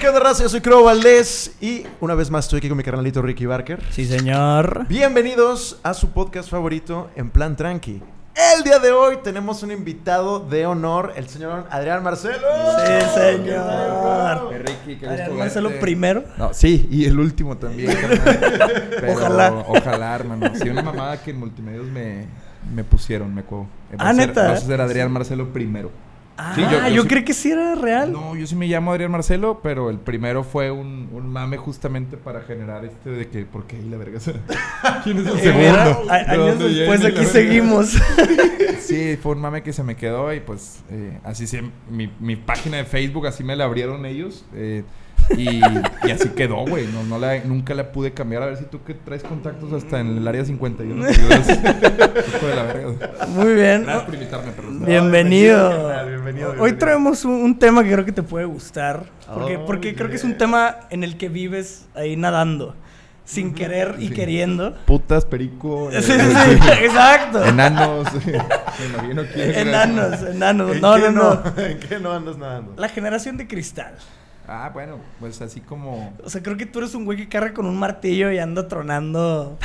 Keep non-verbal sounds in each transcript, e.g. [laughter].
¿qué onda, raza? Yo soy Crow Valdés y una vez más estoy aquí con mi carnalito Ricky Barker. Sí, señor. Bienvenidos a su podcast favorito, En Plan Tranqui. El día de hoy tenemos un invitado de honor, el señor Adrián Marcelo. Sí, señor. Ricky, qué Adrián gusto Marcelo verte. primero. No, sí, y el último también. [laughs] carnal. Pero Ojalá. Ojalá, hermano. Sí, una mamada que en multimedios me, me pusieron, me acuerdo. Eh, Ah, va a ser- ¿neta? Vas a ser Adrián Marcelo primero. Ah, Sí, yo, yo- yo sí- creí que sí era real. No, yo sí me llamo Adrián Marcelo, pero el primero fue un, un mame justamente para generar este de que, ¿por qué ahí la verga? [laughs] ¿Quién es el segundo? ¿De años después aquí seguimos. [laughs] Sí, fue un mame que se me quedó y pues eh, así se... Mi, mi página de Facebook así me la abrieron ellos eh, y, y así quedó, güey. No, no la, nunca la pude cambiar. A ver si tú que traes contactos hasta en el área 51 te ayudas. Hijo de la verga. Muy bien. Gracias por invitarme, pero... Bienvenido. [laughs] bienvenido, Hoy traemos un, un tema que creo que te puede gustar. Porque, Oh, porque creo que es un tema en el que vives ahí nadando. Sin querer y Sí. queriendo. Putas, perico... [laughs] Sí, sí, sí, exacto. Enanos. [laughs] Enanos, enanos. ¿En No, no, no. ¿En qué no andas nadando? La generación de cristal. Ah, bueno, pues así como... O sea, creo que tú eres un güey que carga con un martillo y anda tronando.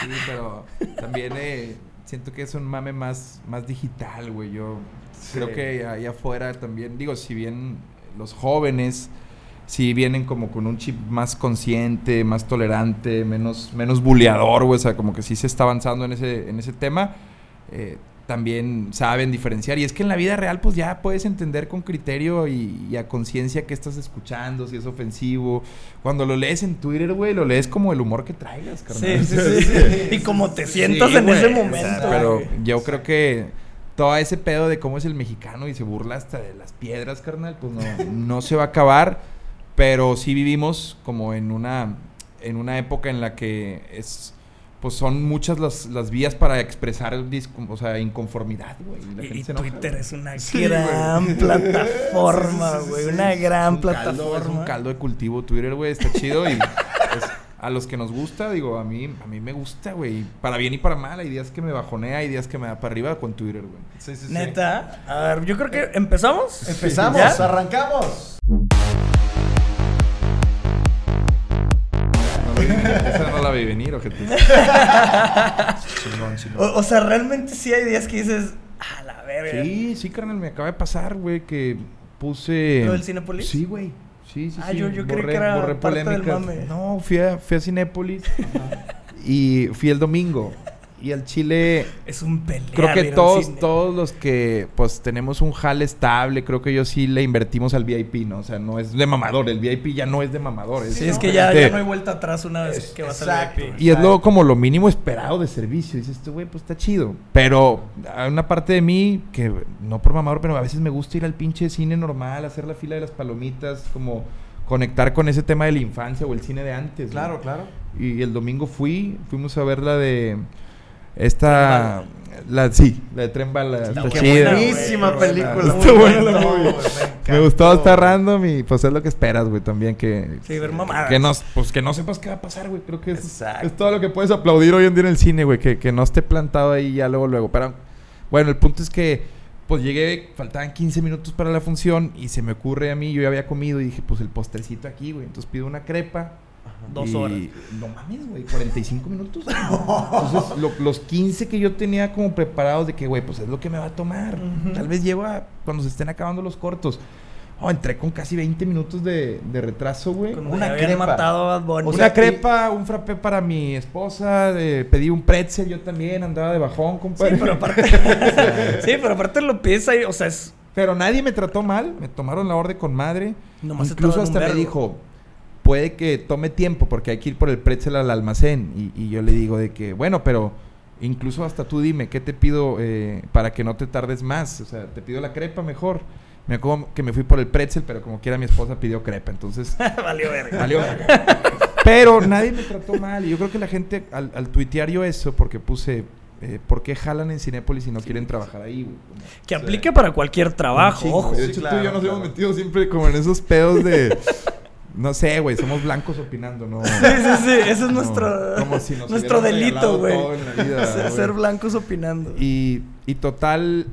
Sí, pero también eh, siento que es un mame más, más digital, güey. Yo creo que ahí afuera también, digo, si bien los jóvenes si vienen como con un chip más consciente, más tolerante, menos, menos buleador, güey. O sea, como que sí se está avanzando en ese, en ese tema. eh, también saben diferenciar. Y es que en la vida real, pues ya puedes entender con criterio y, y a conciencia qué estás escuchando, si es ofensivo. Cuando lo lees en Twitter, güey, lo lees como el humor que traigas, carnal. Sí, sí, sí, sí. [laughs] Y como te sientas Sí, en güey, ese o sea, momento. pero yo creo que todo ese pedo de cómo es el mexicano y se burla hasta de las piedras, carnal, pues no, [laughs] no se va a acabar. Pero sí vivimos como en una, en una época en la que es pues son muchas las, las vías para expresar dis- o sea, inconformidad, güey. y la Y, gente y se enoja, Twitter es una Sí, gran [laughs] güey. plataforma, Sí, sí, sí, güey. sí, Una sí. gran un caldo, plataforma. es un caldo de cultivo Twitter, güey, está chido y pues, a los que nos gusta, digo, a mí a mí me gusta, güey, para bien y para mal, hay días que me bajonea, hay días que me da para arriba con Twitter, güey. Sí, sí, sí. Neta. A ver, yo creo que empezamos. Empezamos, ¿Ya? arrancamos. Esa no la vi venir, ojete. [laughs] Chingón, chingón. O, o sea, realmente sí hay días que dices, a la verga. Sí, sí, carnal, me acaba de pasar, güey, que puse... ¿Lo del Cinépolis? Sí, güey. Sí, sí, Ah, sí. yo- yo creí que era parte del mame. No, fui a, fui a Cinépolis y fui el domingo. Y al Chile... Es un pelear. Creo que todos, todos los que pues tenemos un jale estable, creo que yo sí le invertimos al VIP, ¿no? O sea, no es de mamador, el VIP ya no es de mamador. Sí, ¿no? es que ya, Este, ya no hay vuelta atrás una vez Es- que vas exacto. al VIP. Y es luego como lo mínimo esperado de servicio. Dices, este güey, pues está chido. Pero hay una parte de mí que, no por mamador, pero a veces me gusta ir al pinche cine normal, hacer la fila de las palomitas, como conectar con ese tema de la infancia o el cine de antes. ¿no? Claro, claro. Y el domingo fui, fuimos a ver la de esta, la sí, la de Tren Bala. está qué chida. Buenísima película. Está buena la movie. güey, Me gustó hasta random y pues es lo que esperas, güey, también que... Sí, ver mamadas. Que no, pues que no sepas qué va a pasar, güey. Creo que es todo lo que puedes aplaudir hoy en día en el cine, güey. Que, que no esté plantado ahí ya luego, luego. Pero bueno, el punto es que pues llegué, faltaban 15 minutos para la función y se me ocurre a mí, yo ya había comido y dije, pues el postrecito aquí, güey. Entonces pido una crepa. Dos y- horas. No mames, güey, 45 minutos. [laughs] Entonces, lo- los 15 que yo tenía como preparados de que, güey, pues es lo que me va a tomar. Tal vez llego a cuando se estén acabando los cortos. Oh, entré con casi 20 minutos de, de retraso, güey. Una crepa. matado a Bad Bunny. O Una crepa, un frappé para mi esposa, de- pedí un pretzel yo también, andaba de bajón, compadre. Sí, pero aparte. [laughs] sí, pero aparte lo piensas ahí, o sea, es. Pero nadie me trató mal, me tomaron la orden con madre. Nomás Incluso hasta me dijo, puede que tome tiempo porque hay que ir por el pretzel al almacén. Y, y yo le digo de que, bueno, pero incluso hasta tú dime, ¿qué te pido eh, para que no te tardes más? O sea, te pido la crepa mejor. Me acuerdo que me fui por el pretzel, pero como quiera mi esposa pidió crepa, entonces... [laughs] Valió verga. Valió. [laughs] Pero nadie me trató mal. Y yo creo que la gente, al, al tuitear yo eso, porque puse, eh, ¿por qué jalan en Cinépolis y no quieren trabajar ahí, güey? Que aplique para cualquier trabajo, ojo. De Sí, hecho, claro, tú y yo nos claro. hemos metido siempre como en esos pedos de... [laughs] No sé, güey, somos blancos opinando, ¿no? Sí, sí, sí. Ese es No, nuestro, como si nos nuestro delito, [laughs] Ser- güey. Ser blancos opinando. Y, y total,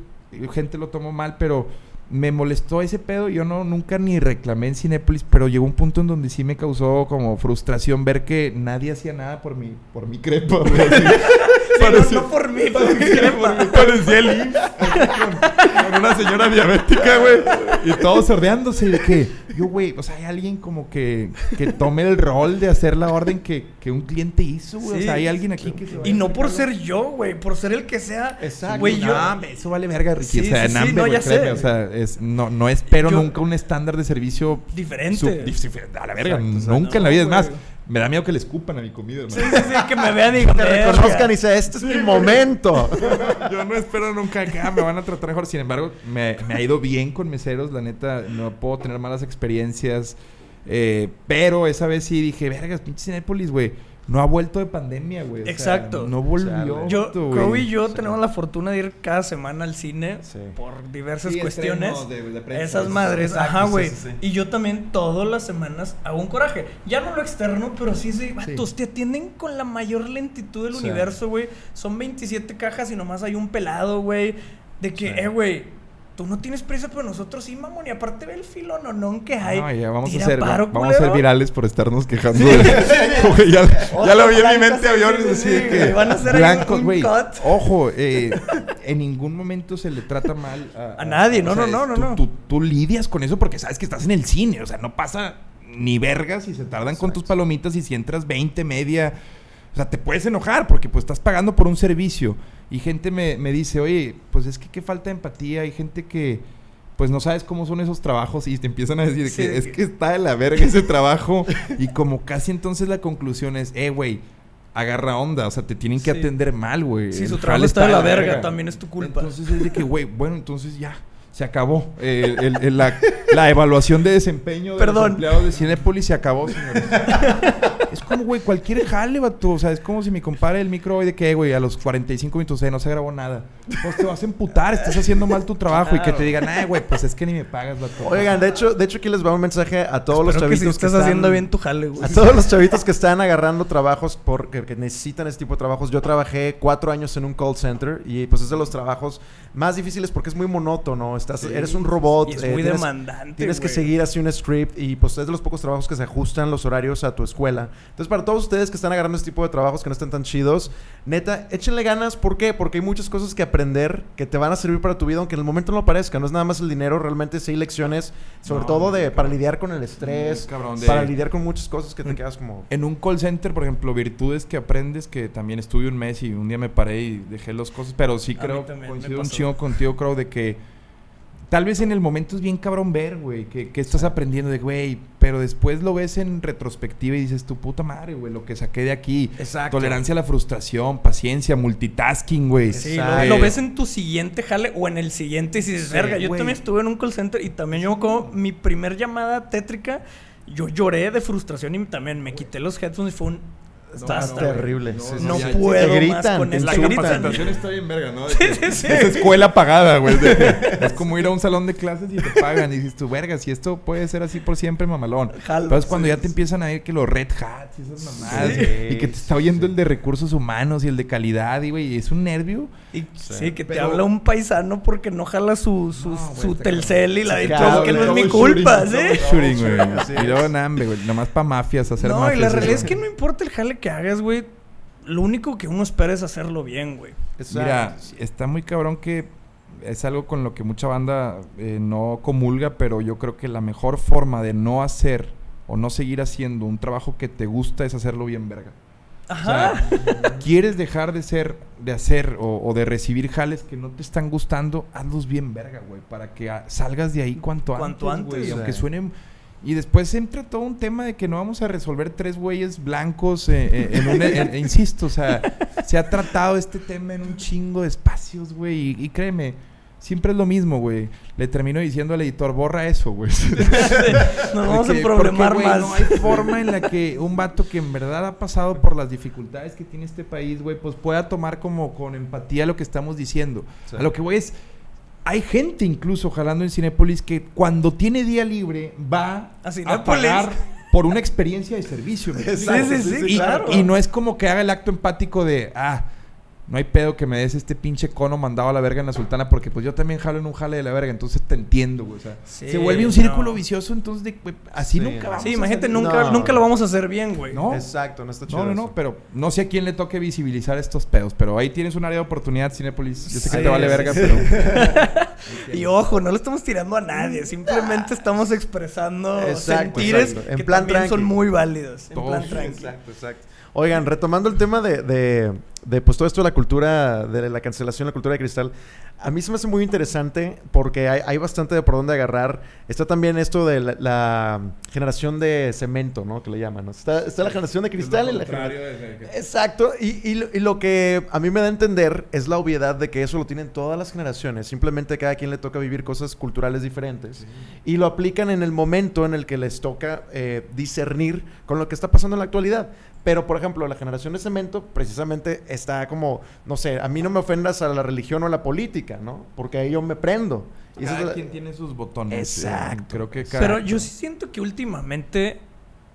gente lo tomó mal, pero me molestó ese pedo. Yo no nunca ni reclamé en Cinépolis, pero llegó un punto en donde sí me causó como frustración ver que nadie hacía nada por mi, por mi crepa, güey. [laughs] Sí, no, Parecía- no por mí, por mi parecía, parecía el IMSS, con, una señora diabética, güey. Y todos sordeándose. De que, yo, güey, o sea, hay alguien como que, que tome el rol de hacer la orden que, que un cliente hizo, güey. O sea, hay alguien aquí que se Y no por ser yo, güey, por ser el que sea. Exacto. Güey, yo. Eso vale verga, Ricky. Sí, o sea, sí, nambe, no, ya créeme, sé. O sea, es, no, no espero Yo- nunca un estándar de servicio Diferente. sub- a la verga. Exacto, exacto. nunca en la vida. Es más. Me da miedo que le escupan a mi comida, hermano. Sí, sí, sí, que me vean y [laughs] Que reconozcan y sea, este es mi momento. [laughs] Yo no espero nunca que ah, me van a tratar mejor. Sin embargo, me, me ha ido bien con meseros. La neta, no puedo tener malas experiencias. Eh, pero esa vez sí dije, vergas, pinche Cinépolis, güey. No ha vuelto de pandemia, güey. o sea, Exacto. no volvió. Yo. Crow y yo tenemos la fortuna de ir cada semana al cine Sí. por diversas Sí, cuestiones. estrenos de- de prensa. Esas madres, Exacto, ajá, güey. sí, sí. Y yo también todas las semanas hago un coraje. Ya no lo externo, pero sí, sí, vatos, te atienden con la mayor lentitud del universo, güey. Son 27 cajas y nomás hay un pelado, güey. De que, Sí. eh, güey, tú no tienes prisa, pero nosotros sí, mamón. Y aparte ve el filo no, no, que hay. No, ya vamos a ser, paro, vamos a ser virales por estarnos quejando. de- [laughs] ya, ya lo vi en mi mente, aviones así de que van a hacer blancos, güey. Ojo, eh, en ningún momento se le trata mal a, A nadie, no, o sea, no, no, no, tú, no. Tú, tú lidias con eso porque sabes que estás en el cine, o sea, no pasa ni vergas y se tardan con tus palomitas y si entras 20, media, o sea, te puedes enojar porque pues estás pagando por un servicio y gente me, me dice, oye, pues es que qué falta de empatía, hay gente que pues no sabes cómo son esos trabajos y te empiezan a decir de Sí, que es que- está de la verga ese trabajo y como casi entonces la conclusión es, eh, güey, agarra onda, o sea, te tienen que Sí. atender mal, güey. Si El su trabajo está de la verga, también es tu culpa. Entonces es de que, güey, bueno, entonces ya, se acabó. Eh, el- el- la, la evaluación de desempeño de los Perdón. empleados de Cinepolis se acabó, señores. es como, güey, cualquier jale, vato. O sea, es como si me compare el micro hoy de que, güey, a los 45 minutos, eh, no se grabó nada. Pues te vas a emputar, estás haciendo mal tu trabajo y que Claro. te digan, eh, güey, pues es que ni me pagas, vato. Oigan, de hecho, de hecho aquí les va un mensaje a todos los Espero que chavitos si estás están- haciendo bien tu jale, güey. A todos los chavitos que están agarrando trabajos porque que necesitan este tipo de trabajos. Yo trabajé cuatro años en un call center y pues es de los trabajos más difíciles porque es muy monótono. Estás, Sí. eres un robot. Y es eh, muy tienes- demandante, Tienes que seguir así un script y pues es de los pocos trabajos que se ajustan los horarios a tu escuela. Entonces, para todos ustedes que están agarrando este tipo de trabajos que no están tan chidos, neta, échenle ganas. ¿Por qué? Porque hay muchas cosas que aprender que te van a servir para tu vida, aunque en el momento no lo parezca. No es nada más el dinero, realmente sí hay lecciones, sobre No, todo de para lidiar con el estrés, Muy cabrón, de- para lidiar con muchas cosas que te quedas como... En un call center, por ejemplo, virtudes que aprendes, que también estuve un mes y un día me paré y dejé las cosas, pero sí creo, coincido un chingo contigo, creo, de que tal vez en el momento es bien cabrón ver, güey, que, que estás aprendiendo de, güey, pero después lo ves en retrospectiva y dices, tu puta madre, güey, lo que saqué de aquí. Exacto. Tolerancia a la frustración, paciencia, multitasking, güey. Sí, lo, lo ves en tu siguiente jale o en el siguiente y dices, Sí, verga, yo también estuve en un call center y también yo como mi primer llamada tétrica, yo lloré de frustración y también me quité los headphones y fue un... Está basta, güey. terrible. No, sí, no, No puedo Te gritan, más con te. La capacitación está bien verga, ¿no? [laughs] Sí, sí, sí. Es escuela pagada, güey. [laughs] Es como ir a un salón de clases y te pagan. Y dices tú, verga, si esto puede ser así por siempre, mamalón. Jalo, Pero es cuando sí, ya te empiezan a ir que los red hats y esas mamadas. Sí. Y que te está oyendo el de recursos humanos y el de calidad. Y, güey, es un nervio. Y sí, que te Pero- habla un paisano porque no jala su, su, No, güey, su está telcel y la de claro, que no es mi culpa, ¿sí? troubleshooting, güey. Y luego, güey. Nomás para mafias, hacer No, mafias. y la realidad es que no importa el jale que hagas, güey. Lo único que uno espera es hacerlo bien, güey. Mira, está muy cabrón que es algo con lo que mucha banda eh, no comulga, pero yo creo que la mejor forma de no hacer o no seguir haciendo un trabajo que te gusta es hacerlo bien verga. O Ajá. sea, [laughs] quieres dejar de ser, de hacer o, o de recibir jales que no te están gustando, hazlos bien verga, güey, para que ah, salgas de ahí cuanto, Cuanto antes, güey, antes. aunque Sí. Y después entra todo un tema de que no vamos a resolver tres güeyes blancos eh, eh, en un... en- en- insisto, o sea, se ha tratado este tema en un chingo de espacios, güey, y, y créeme, siempre es lo mismo, güey. Le termino diciendo al editor, borra eso, güey. [laughs] Nos vamos Porque- a problemar porque, güey, más. No hay forma en la que un vato que en verdad ha pasado por las dificultades que tiene este país, güey, pues pueda tomar como con empatía lo que estamos diciendo. Sí. A lo que voy es. Hay gente incluso jalando en Cinépolis que cuando tiene día libre va A a, pagar por una experiencia de servicio. [laughs] y, claro. y no es como que haga el acto empático de, ah, no hay pedo que me des este pinche cono mandado a la verga en la sultana porque pues yo también jalo en un jale de la verga, entonces te entiendo, güey. O sea, Sí, se vuelve un no. círculo vicioso, entonces de- güey, así Sí, nunca vamos Sí, a imagínate, nunca, No. nunca lo vamos a hacer bien, güey. No. Exacto, no está chido. No, no, no, eso. pero no sé a quién le toque visibilizar estos pedos, pero ahí tienes un área de oportunidad, Cinepolis. Yo sé que Sí, te vale verga, sí. pero [laughs] Y ojo, no le estamos tirando a nadie, simplemente estamos expresando Exacto, sentires exacto. En que plan también son tranqui. muy válidos. En Todos. plan tranqui. Exacto, exacto. Oigan, retomando el tema de, de, pues todo esto de la cultura, de la cancelación, la cultura de cristal, a mí se me hace muy interesante porque hay, hay bastante de por dónde agarrar. Está también esto de la, la generación de cemento, ¿no? Que le llaman. ¿no? Está, está la generación de cristal y la generación... Exacto, y, y lo- y lo que a mí me da a entender es la obviedad de que eso lo tienen todas las generaciones, simplemente a cada quien le toca vivir cosas culturales diferentes y lo aplican en el momento en el que les toca eh, discernir con lo que está pasando en la actualidad. Pero, por ejemplo, la generación de cemento precisamente está como, no sé, a mí no me ofendas a la religión o a la política, ¿no? Porque ahí yo me prendo. Y es cada la- quien tiene sus botones. Exacto. eh, creo que cada... Pero yo sí siento que últimamente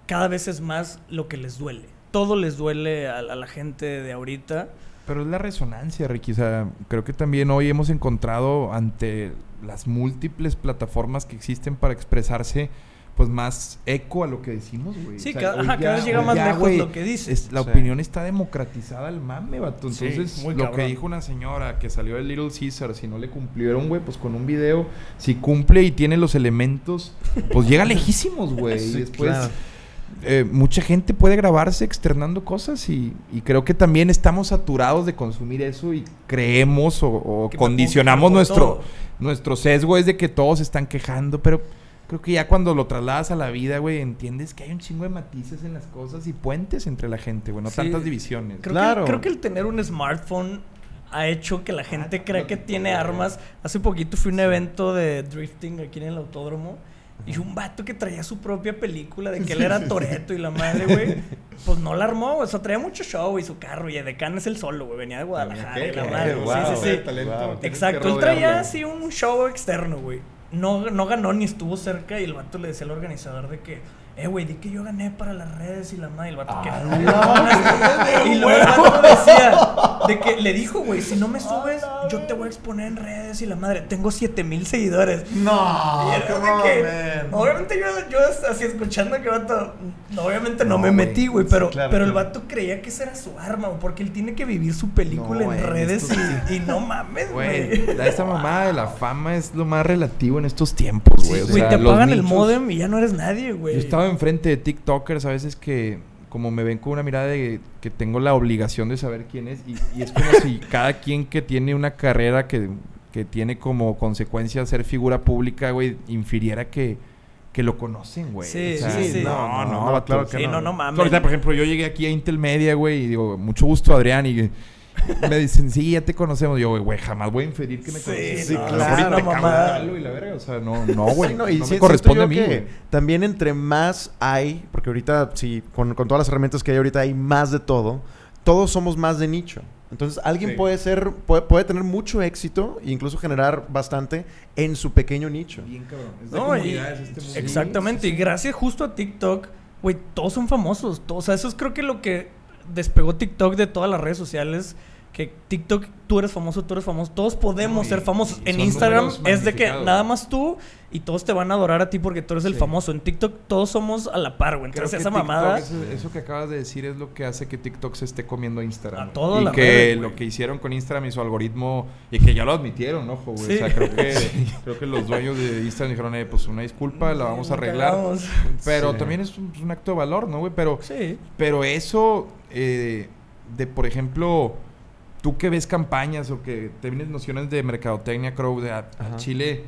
cada vez es más lo que les duele. Todo les duele a, a la gente de ahorita. Pero es la resonancia, Ricky. O sea, creo que también hoy hemos encontrado ante las múltiples plataformas que existen para expresarse, pues más eco a lo que decimos, güey. Sí, O sea, cada- vez llega más lejos güey, lo que dices. es- la Sí. opinión está democratizada al mame, vato. Sí, Entonces, muy lo cabrón. que dijo una señora que salió de Little Caesar, si no le cumplieron, güey, pues con un video, si cumple y tiene los elementos, pues llega lejísimos, güey. [laughs] Sí, y después claro. eh, mucha gente puede grabarse externando cosas y, y creo que también estamos saturados de consumir eso y creemos o, condicionamos nuestro, todo. nuestro sesgo es de que todos se están quejando, pero creo que ya cuando lo trasladas a la vida, güey, entiendes que hay un chingo de matices en las cosas y puentes entre la gente, güey, no Sí. tantas divisiones. Creo, Claro. que, creo que el tener un smartphone ha hecho que la gente Ah, crea que tiene todo, armas. Hace poquito fui a un evento de drifting aquí en el autódromo. Y un vato que traía su propia película de que él era Toreto y la madre, güey. [laughs] Pues no la armó, güey. O sea, traía mucho show y su carro. Y de es el solo, güey. Venía de Guadalajara y la madre. Wow, sí, sí, sí. wow. Exacto, él traía así un show externo, güey. No, no ganó ni estuvo cerca y el vato le decía al organizador de que, eh, güey, di que yo gané para las redes y la madre. Y el vato que Ah, Y luego el vato decía, de que le dijo, güey, si no me subes, yo te voy a exponer en redes y la madre. Tengo 7 mil seguidores. No, Y era come de on, que- obviamente yo, yo así escuchando que vato, no, obviamente no, No, me metí, güey, pero, Sí, claro, pero el vato creía que esa era su arma, güey, porque él tiene que vivir su película No, en redes y, y no mames, Güey, esta mamada de la fama es lo más relativo en estos tiempos, güey. o Güey, sea, te los apagan el modem y ya no eres nadie, güey. Yo estaba enfrente de TikTokers a veces que, como me ven con una mirada de que tengo la obligación de saber quién es, y, y es como si [laughs] cada quien que tiene una carrera que, que tiene como consecuencia ser figura pública, güey, infiriera que, que lo conocen, güey. Sí, O sea, sí, sí. No, no, No, vato. claro que Sí, no. no, no mames. Ahorita, por ejemplo, yo llegué aquí a Intel Media, güey, y digo, mucho gusto, Adrián, y me dicen, sí, ya te conocemos. Yo, güey, jamás voy a inferir que me Sí, conoces. sí, claro, mejor y te la verga. O sea, no, no, güey. Sí, no, no, y me sí- corresponde a mí, güey. También entre más hay, porque ahorita sí, con, con todas las herramientas que hay ahorita hay más de todo, todos somos más de nicho. Entonces alguien Sí. puede ser, puede, puede tener mucho éxito e incluso generar bastante en su pequeño nicho. Bien cabrón. Es de No, y- este mundo. Exactamente, y gracias justo a TikTok, güey, todos son famosos. todos- o sea, eso es creo que lo que despegó TikTok de todas las redes sociales. Que TikTok, tú eres famoso, tú eres famoso. Todos podemos No, ser famosos. En Instagram es de que nada más tú y todos te van a adorar a ti porque tú eres el famoso. En TikTok todos somos a la par, güey. Entonces esa TikTok, mamada. Eso, eso que acabas de decir es lo que hace que TikTok se esté comiendo a Instagram. A todas y las que lo que hicieron con Instagram y su algoritmo, y que ya lo admitieron, ojo, güey. Sí. O sea, creo que, [laughs] creo que los dueños de Instagram dijeron, eh, pues una disculpa, la vamos a La arreglar. Pero Sí. también es un, un acto de valor, ¿no, güey? Pero, Sí. pero eso eh, de, por ejemplo, tú que ves campañas o que tienes nociones de mercadotecnia, Crow, de a-. Chile,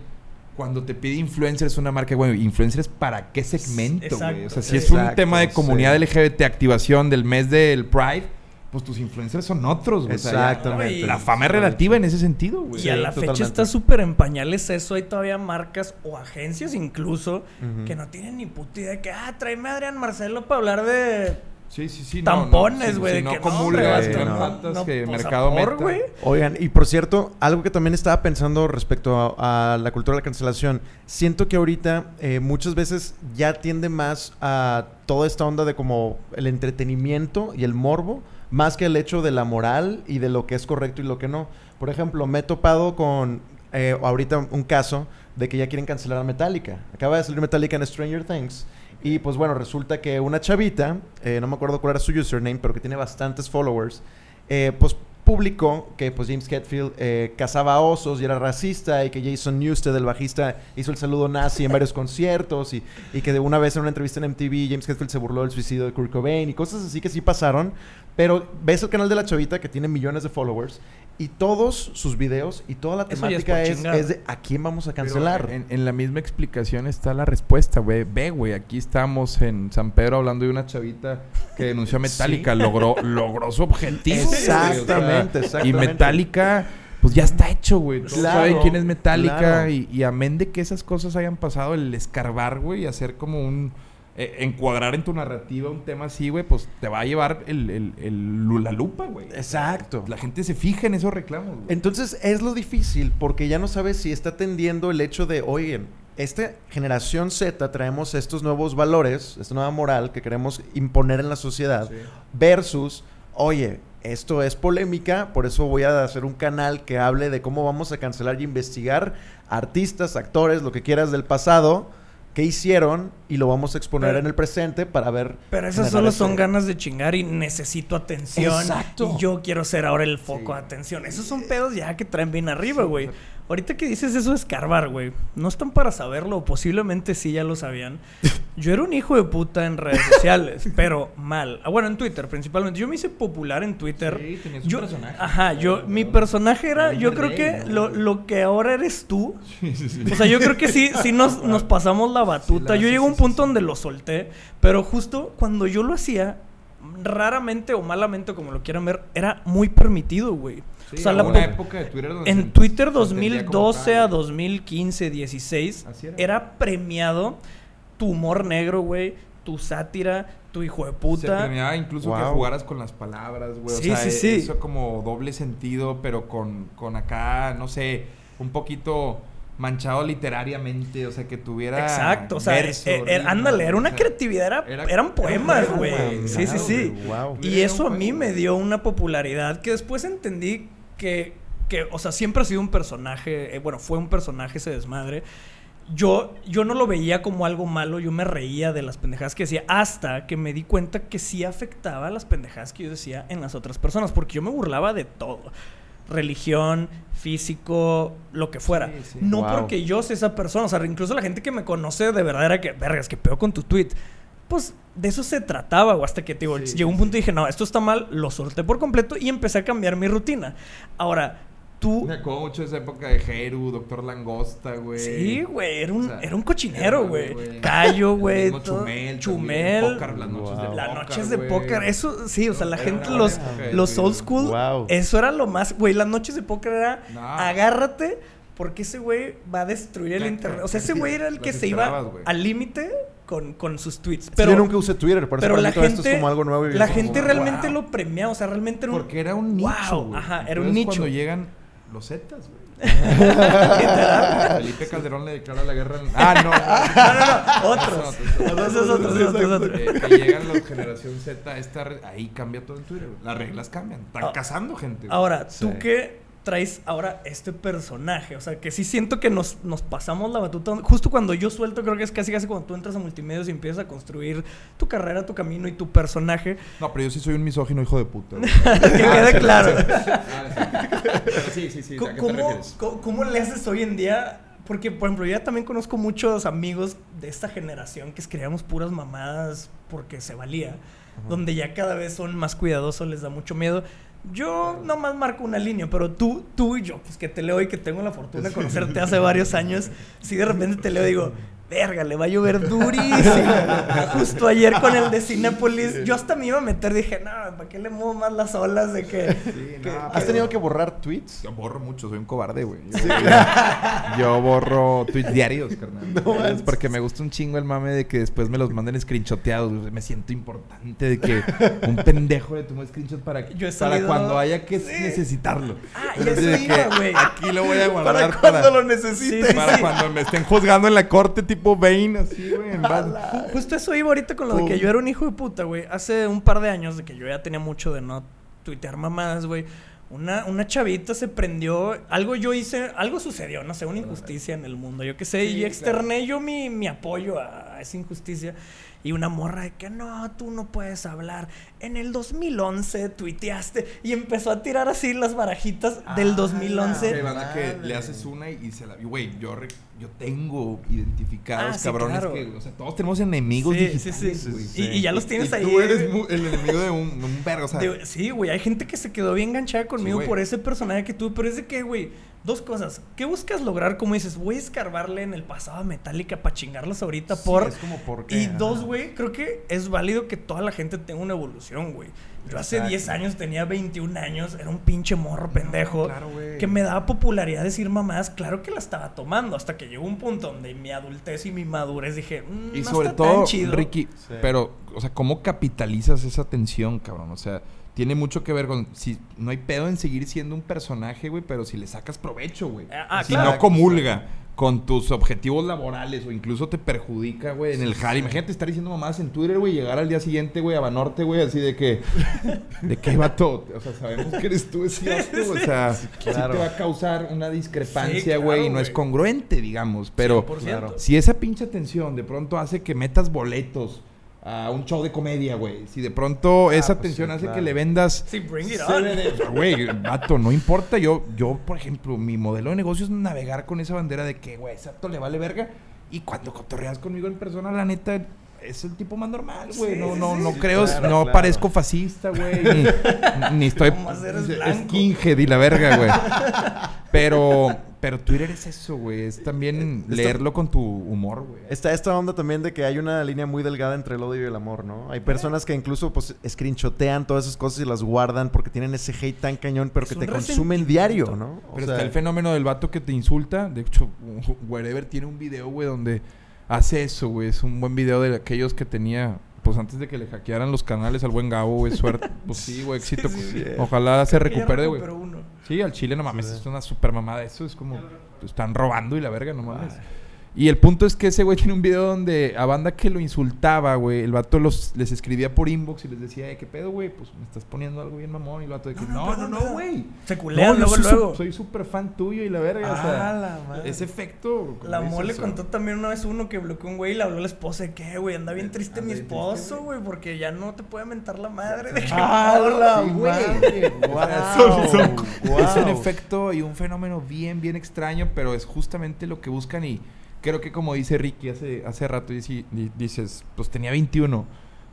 cuando te pide influencers una marca, güey, influencers para qué segmento, güey. O sea, si es un tema de comunidad sí. LGBT, activación del mes del Pride, pues tus influencers son otros, güey. O sea, ya- Exactamente. la fama es relativa en ese sentido, güey. Y a Sí, la fecha totalmente. está súper en pañales eso. Hay todavía marcas o agencias incluso que no tienen ni puta idea de que, ah, tráeme a Adrián Marcelo para hablar de Sí, sí, sí. no, no, tampones, güey. no que no no, faltas no, que o sea, mercado por, meta. güey. Oigan, y por cierto, algo que también estaba pensando respecto a, a la cultura de la cancelación, siento que ahorita eh, muchas veces ya tiende más a toda esta onda de como el entretenimiento y el morbo, más que el hecho de la moral y de lo que es correcto y lo que no. Por ejemplo, me he topado con eh, ahorita un caso de que ya quieren cancelar a Metallica. Acaba de salir Metallica en Stranger Things. Y pues bueno, resulta que una chavita, eh, no me acuerdo cuál era su username, pero que tiene bastantes followers, eh, pues publicó que pues James Hetfield eh, cazaba osos y era racista y que Jason Newsted, el bajista, hizo el saludo nazi en varios conciertos y, y que de una vez en una entrevista en MTV James Hetfield se burló del suicidio de Kurt Cobain y cosas así que sí pasaron. Pero ves el canal de la chavita que tiene millones de followers y todos sus videos y toda la temática es, de a quién vamos a cancelar. En, en la misma explicación está la respuesta, güey. Ve, güey, aquí estamos en San Pedro hablando de una chavita que denunció a [laughs] Metallica. Logró, logró su objetivo. o sea, Exactamente, Y exactamente. Metallica, pues ya está hecho, güey. Claro, saben quién es Metallica. claro. Y, y amén de que esas cosas hayan pasado, el escarbar, güey, y hacer como un... eh, encuadrar en tu narrativa un tema así, güey, pues te va a llevar el, el- el- la lupa, güey. Exacto. La gente se fija en esos reclamos, güey. Entonces es lo difícil porque ya no sabes si está tendiendo el hecho de, oye, esta generación Z traemos estos nuevos valores, esta nueva moral que queremos imponer en la sociedad, Sí. versus, oye, esto es polémica, por eso voy a hacer un canal que hable de cómo vamos a cancelar y investigar artistas, actores, lo que quieras del pasado, qué hicieron y lo vamos a exponer Pero- en el presente para ver. Pero esas solo ese- son ganas de chingar y necesito atención. Exacto. Y yo quiero ser ahora el foco Sí. de atención. Esos son pedos ya que traen bien arriba, güey. Ahorita que dices eso de escarbar, güey. No están para saberlo, posiblemente sí ya lo sabían. [laughs] Yo era un hijo de puta en redes sociales, [laughs] pero mal. Ah, bueno, en Twitter principalmente. Yo me hice popular en Twitter. Sí, tenías un yo, personaje. Ajá, yo, Pero- mi personaje era, yo un creo rey, que lo, lo que ahora eres tú. Sí, sí, sí. O sea, yo creo que sí, sí nos, [laughs] nos pasamos la batuta. la- yo sí, llegué a sí, un punto sí. donde lo solté, pero justo cuando yo lo hacía, raramente o malamente, como lo quieran ver, era muy permitido, güey. Sí, o sea, hubo la una po- época de Twitter donde en se- Twitter se entendía como 2012 tal, a güey. 2015, 16, Así era. era premiado tu humor negro, güey, tu sátira, tu hijo de Se puta. premiaba incluso que jugaras con las palabras, güey. Sí, o sea, sí, sí. eso como doble sentido, pero con, con acá, no sé, un poquito manchado literariamente, o sea, que tuviera Exacto, o sea, verso, eh, rima, ándale, era o una sea, creatividad, era, era- eran era poemas, güey. Sí, sí, sí. wow. Y eso a mí me dio una popularidad que después entendí que, que, o sea, siempre ha sido un personaje, eh, bueno, fue un personaje ese desmadre. Yo, yo no lo veía como algo malo, yo me reía de las pendejadas que decía, hasta que me di cuenta que sí afectaba a las pendejadas que yo decía en las otras personas, porque yo me burlaba de todo. Religión, físico, lo que fuera. Sí, sí. No Wow. porque yo sea esa persona, o sea, incluso la gente que me conoce de verdad era que, vergas, que peor con tu tweet. Pues de eso se trataba, o hasta que te digo, Sí, llegó un sí, punto y dije, no, esto está mal, lo solté por completo y empecé a cambiar mi rutina. Ahora, tú... Me acuerdo mucho de esa época de Jeru, Doctor Langosta, güey. Sí, güey, era un, O sea, era un cochinero, era, güey. güey. Callo, [laughs] güey. Chumel. Chumel. póker, las noches de Wow. Las póker, noches de póker, eso sí, o sea, la Era gente, los, época de los old school, Wow. eso era lo más, güey, las noches de póker era No. agárrate porque ese güey va a destruir el internet. O sea, ese güey [laughs] era el que se iba al límite con, con sus tweets. Pero, yo nunca usé Twitter, por eso pero para la mí todo esto gente, es como algo nuevo. y la como, gente wow. realmente lo premiaba, o sea, realmente era un... Porque era un nicho, Wow, ajá, era un nicho. cuando llegan los Zetas, güey. [laughs] Felipe Calderón le declara la guerra. al- Ah, no. [laughs] No, no, no, otros. Ese es otro, ese es otro, ese es otro. Eh, que llegan los generación Z, esta re- ahí cambia todo en Twitter. güey. Las reglas cambian. Están Ah, cazando gente. Ahora, tú Sí. que traes ahora este personaje, o sea, que sí siento que nos, nos pasamos la batuta. Justo cuando yo suelto, creo que es casi casi cuando tú entras a multimedios y empiezas a construir tu carrera, tu camino y tu personaje. No, pero yo sí soy un misógino hijo de puta. [laughs] que quede claro. Pero sí, sí, sí. ¿a qué te ¿Cómo, cómo- cómo le haces hoy en día? Porque, por ejemplo, yo ya también conozco muchos amigos de esta generación que escribíamos puras mamadas porque se valía, donde ya cada vez son más cuidadosos, les da mucho miedo. Yo nomás marco una línea, pero tú, tú y yo, pues que te leo y que tengo la fortuna de conocerte hace varios años, si de repente te leo y digo, verga, le va a llover durísimo. Justo ayer con el de Cinépolis, yo hasta me iba a meter, dije, no, ¿para qué le muevo más las olas de que... Sí, que- no, ¿Has pero- tenido que borrar tweets? Yo borro mucho, soy un cobarde, güey. Yo, [laughs] yo borro tweets diarios, carnal. es porque me gusta un chingo el mame de que después me los manden screenshoteados. güey. Me siento importante de que [laughs] un pendejo le tomó screenshot para, Yo para cuando haya que Sí. necesitarlo. Ah, y Entonces, eso de iba, güey. Aquí lo voy a guardar Para para, cuando lo necesite. Sí, sí, para sí. cuando me estén juzgando en la corte tipo Bane, así, güey. [laughs] Justo eso iba ahorita con lo de que yo era un hijo de puta, güey. Hace un par de años de que yo ya tenía mucho de no tuitear mamadas, güey. Una, una chavita se prendió, algo yo hice, algo sucedió, no sé, una injusticia en el mundo, yo qué sé, Sí, y externé yo mi, mi apoyo a, esa injusticia. Y una morra de que no, tú no puedes hablar. En el 2011 tuiteaste y empezó a tirar así las barajitas del Ah, 2011. Sí, banda que le haces una y, y se la... Güey, yo, yo tengo identificados Ah, sí, cabrones claro. que... O sea, todos tenemos enemigos Sí, digitales, sí. Y, y ya los tienes Y ahí. tú eres el enemigo de un, de un vergo, o sea... De- sí, güey, hay gente que se quedó bien enganchada conmigo por ese personaje que tuve, pero es de que, güey, dos cosas. ¿Qué buscas lograr? Como dices, voy a escarbarle en el pasado a Metallica para chingarlos ahorita por... es como por qué, Y dos, güey, creo que es válido que toda la gente tenga una evolución, güey. Yo hace Exacto. 10 años tenía 21 años, era un pinche morro pendejo. claro, güey. que me daba popularidad decir mamadas, claro que la estaba tomando, hasta que llegó un punto donde mi adultez y mi madurez dije, "Mm, Y no sobre está tan todo, chido". Ricky, Sí. pero, o sea, ¿cómo capitalizas esa tensión, cabrón? O sea, tiene mucho que ver con si no hay pedo en seguir siendo un personaje, güey, pero si le sacas provecho, güey. Ah, ah, si claro. no comulga con tus objetivos laborales o incluso te perjudica, güey, en el jale. Imagínate estar diciendo mamadas en Twitter, güey, llegar al día siguiente, güey, a Banorte, güey, así de que [laughs] de qué vato, o sea, sabemos que eres tú ese vato, o sea, sí, claro. te va a causar una discrepancia, Sí, claro, güey, y no es congruente, digamos, pero 100%. Claro. si esa pinche tensión de pronto hace que metas boletos a un show de comedia, güey. Si de pronto esa pues tensión sí, hace claro. que le vendas... Sí, bring it on. Güey, vato, no importa. Yo, yo, por ejemplo, mi modelo de negocio es navegar con esa bandera de que, güey, exacto, le vale verga. Y cuando cotorreas conmigo en persona, la neta, es el tipo más normal, güey. Sí, no, no, sí. no Sí, creo, claro, no claro. parezco fascista, güey. [laughs] Ni, ni estoy skinhead y la verga, güey. Pero, pero Twitter es eso, güey. Es también Está- leerlo con tu humor, güey. Está esta onda también de que hay una línea muy delgada entre el odio y el amor, ¿no? Hay personas que incluso pues screenshotean todas esas cosas y las guardan porque tienen ese hate tan cañón, pero Es que te consumen diario, ¿no? O Pero sea, está el fenómeno del vato que te insulta. De hecho, [laughs] Wherever tiene un video, güey, donde hace eso, güey. Es un buen video de aquellos que tenía, pues antes de que le hackearan los canales al buen Gabo, güey. Suerte. [laughs] Pues sí, güey, éxito. Sí, sí, sí. Ojalá se recupere, güey. Sí, al chile no mames, es una super mamada. Eso es como, te están robando y la verga, no mames. Y el punto es que ese güey [laughs] tiene un video donde a banda que lo insultaba, güey, el vato los, les escribía por inbox y les decía, "Eh, ¿qué pedo, güey? Pues me estás poniendo algo bien mamón. Y el vato de que, No, no, no, no, no, perdón". güey. Se No, culean yo luego, soy luego. Soy súper fan tuyo y la verga, o sea, Ah, la madre. ese efecto. La mole sea, contó también una vez uno que bloqueó un güey y le habló a la esposa de que, güey, anda bien triste Anda mi esposo, triste, güey, porque ya no te puede mentar la madre. De que, ¡Ah, la madre! [laughs] Son- son- Es un efecto y un fenómeno bien, bien extraño, pero es justamente lo que buscan y creo que como dice Ricky hace, hace rato, dice- di- dices, pues tenía 21.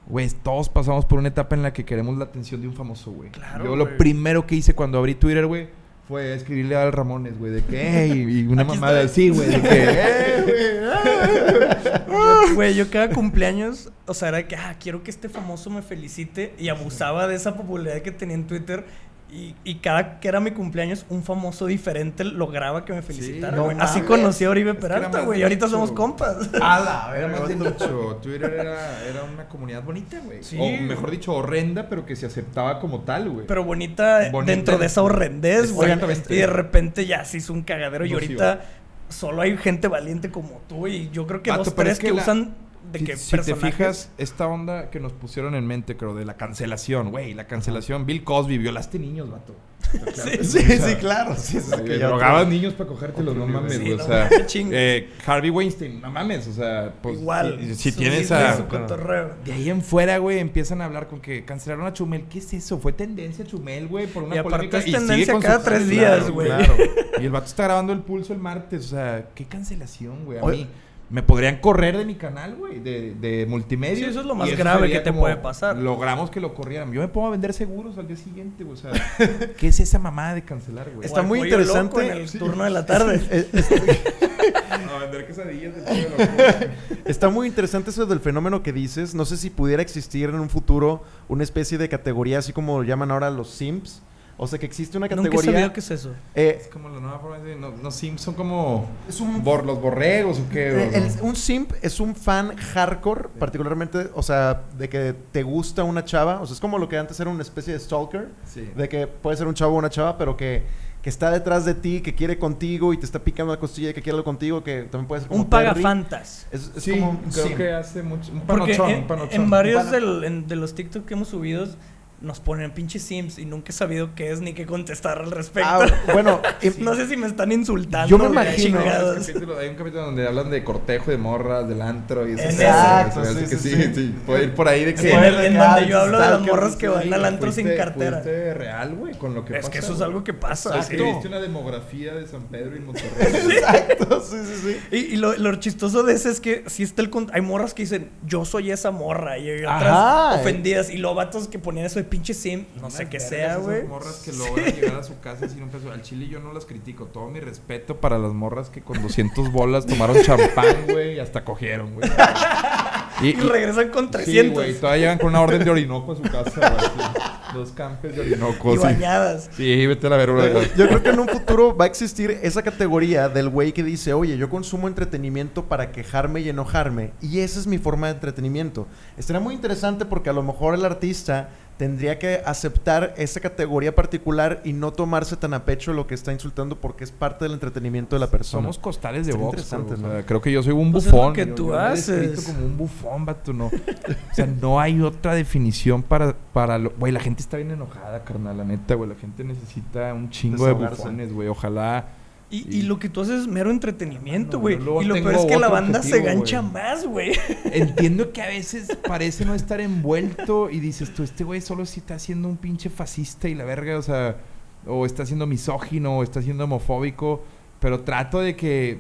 Güey, todos pasamos por una etapa en la que queremos la atención de un famoso, güey. Claro, Yo lo primero que hice cuando abrí Twitter, güey, fue escribirle al Ramones, güey, de que, "Ey", y [laughs] una Aquí mamada estoy. así, güey, de que, "Eh, [laughs] güey, Yo- Güey, yo cada cumpleaños, o sea, era que, ah, quiero que este famoso me felicite y abusaba de esa popularidad que tenía en Twitter. Y, y cada que era mi cumpleaños, un famoso diferente lograba que me felicitara. no. Así conocí a Oribe Peralta, güey. Y ahorita somos compas. [laughs] A la Era más de nicho. [laughs] Twitter era, era una comunidad bonita, güey. Sí. O mejor dicho, horrenda, pero que se aceptaba como tal, güey. Pero bonita, Bonita. dentro de esa horrendez, güey. Exactamente. Y de repente ya se hizo un cagadero. Y ahorita solo hay gente valiente como tú. Y yo creo que Vato, dos, tres es que que, la- usan de si, que si te personajes. fijas, esta onda que nos pusieron en mente, creo, de la cancelación, güey, la cancelación. Bill Cosby, violaste niños, vato. [laughs] Sí, Sí, O sea, sí, claro. Sí, es drogabas niños para cogértelos, no mames, Sí, güey. no o sea, [laughs] eh, Harvey Weinstein, no mames, o sea, pues, Igual. Si, tienes a. su. De ahí en fuera, güey, empiezan a hablar con que cancelaron a Chumel. ¿Qué es eso? Fue tendencia Chumel, güey, por una Y aparte polémica. es tendencia con su- cada tres Claro, días, güey. Claro. [laughs] Y el vato está grabando el pulso el martes. O sea, qué cancelación, güey. A Oye. mí me podrían correr de mi canal, güey, de, de multimedia. Sí, eso es lo más grave que te puede pasar. Logramos que lo corrieran. Yo me pongo a vender seguros al día siguiente, güey. O sea, [laughs] ¿qué es esa mamada de cancelar, güey? Está muy interesante. En el Sí. turno de la tarde. [laughs] A vender quesadillas loco. [laughs] Está muy interesante eso del fenómeno que dices. No sé si pudiera existir en un futuro una especie de categoría, así como lo llaman ahora los Simps. O sea, que existe una Nunca he categoría. sabido qué es eso. eh, Es como la nueva forma de... No, no Sims son como... es un bor- los borregos o qué. Eh, el- no? un simp es un fan hardcore, particularmente, o sea, de que te gusta una chava. O sea, es como lo que antes era una especie de stalker. Sí. De que puede ser un chavo o una chava, pero que, que está detrás de ti, que quiere contigo y te está picando la costilla y que quiere algo contigo, que también puede ser como Un pagafantas. Es, es Sí, como un creo que hace mucho... Un Porque panochón, en, un panochón. en varios Pana- del- en- de los TikTok que hemos subido, nos ponen pinches sims y nunca he sabido qué es ni qué contestar al respecto. Ah, bueno, [laughs] em, no sé si me están insultando. Yo me o qué imagino- chingados. hay un capítulo donde hablan de cortejo de morras, del antro y eso. En Exacto, Así sí, que sí, sí, sí. sí. Puede ir por ahí de Sí, que... en el- en donde yo Ah, hablo de las morras que sí, van al antro sin cartera. fuiste real, güey, con lo que Es pasa, que eso es algo que pasa. Sea, sí. viste una demografía de San Pedro y Monterrey. [laughs] exacto, sí, sí, sí. Y, y lo, lo chistoso de eso es que si está el con- hay morras que dicen yo soy esa morra y hay otras Ajá. ofendidas y los vatos que ponían eso de pinche sim no sé qué sea vergas esas güey morras que logran llegar a su casa sin un peso. Al chile yo no las critico. Todo mi respeto para las morras que con 200 bolas tomaron champán, [laughs] güey, y hasta cogieron, güey. [laughs] Y, y regresan con Sí, 300 güey. Todavía llegan con una orden de Orinoco a su casa, güey. Dos campes de Orinoco, y sí. bañadas Sí, vete a la verga. güey. Yo creo que en un futuro va a existir esa categoría del güey que dice, oye, yo consumo entretenimiento para quejarme y enojarme. Y esa es mi forma de entretenimiento. Estaría muy interesante porque a lo mejor el artista tendría que aceptar esa categoría particular y no tomarse tan a pecho lo que está insultando porque es parte del entretenimiento de la persona. Somos costales de box, interesante, o sea, ¿no? creo que yo soy un Pues es lo bufón. que Yo- tú yo me he haces. como un bufón, vato, no. O sea, no hay otra definición para, para lo... Güey, la gente está bien enojada, carnal, la neta, güey. La gente necesita un chingo de bufones, güey. Ojalá... y, y lo que tú haces es mero entretenimiento No, güey. y lo peor es que la banda se gancha más güey. [laughs] Entiendo que a veces parece no estar envuelto y dices tú, este güey solo si está siendo un pinche fascista y la verga, o sea, o está siendo misógino, o está siendo homofóbico, pero trato de que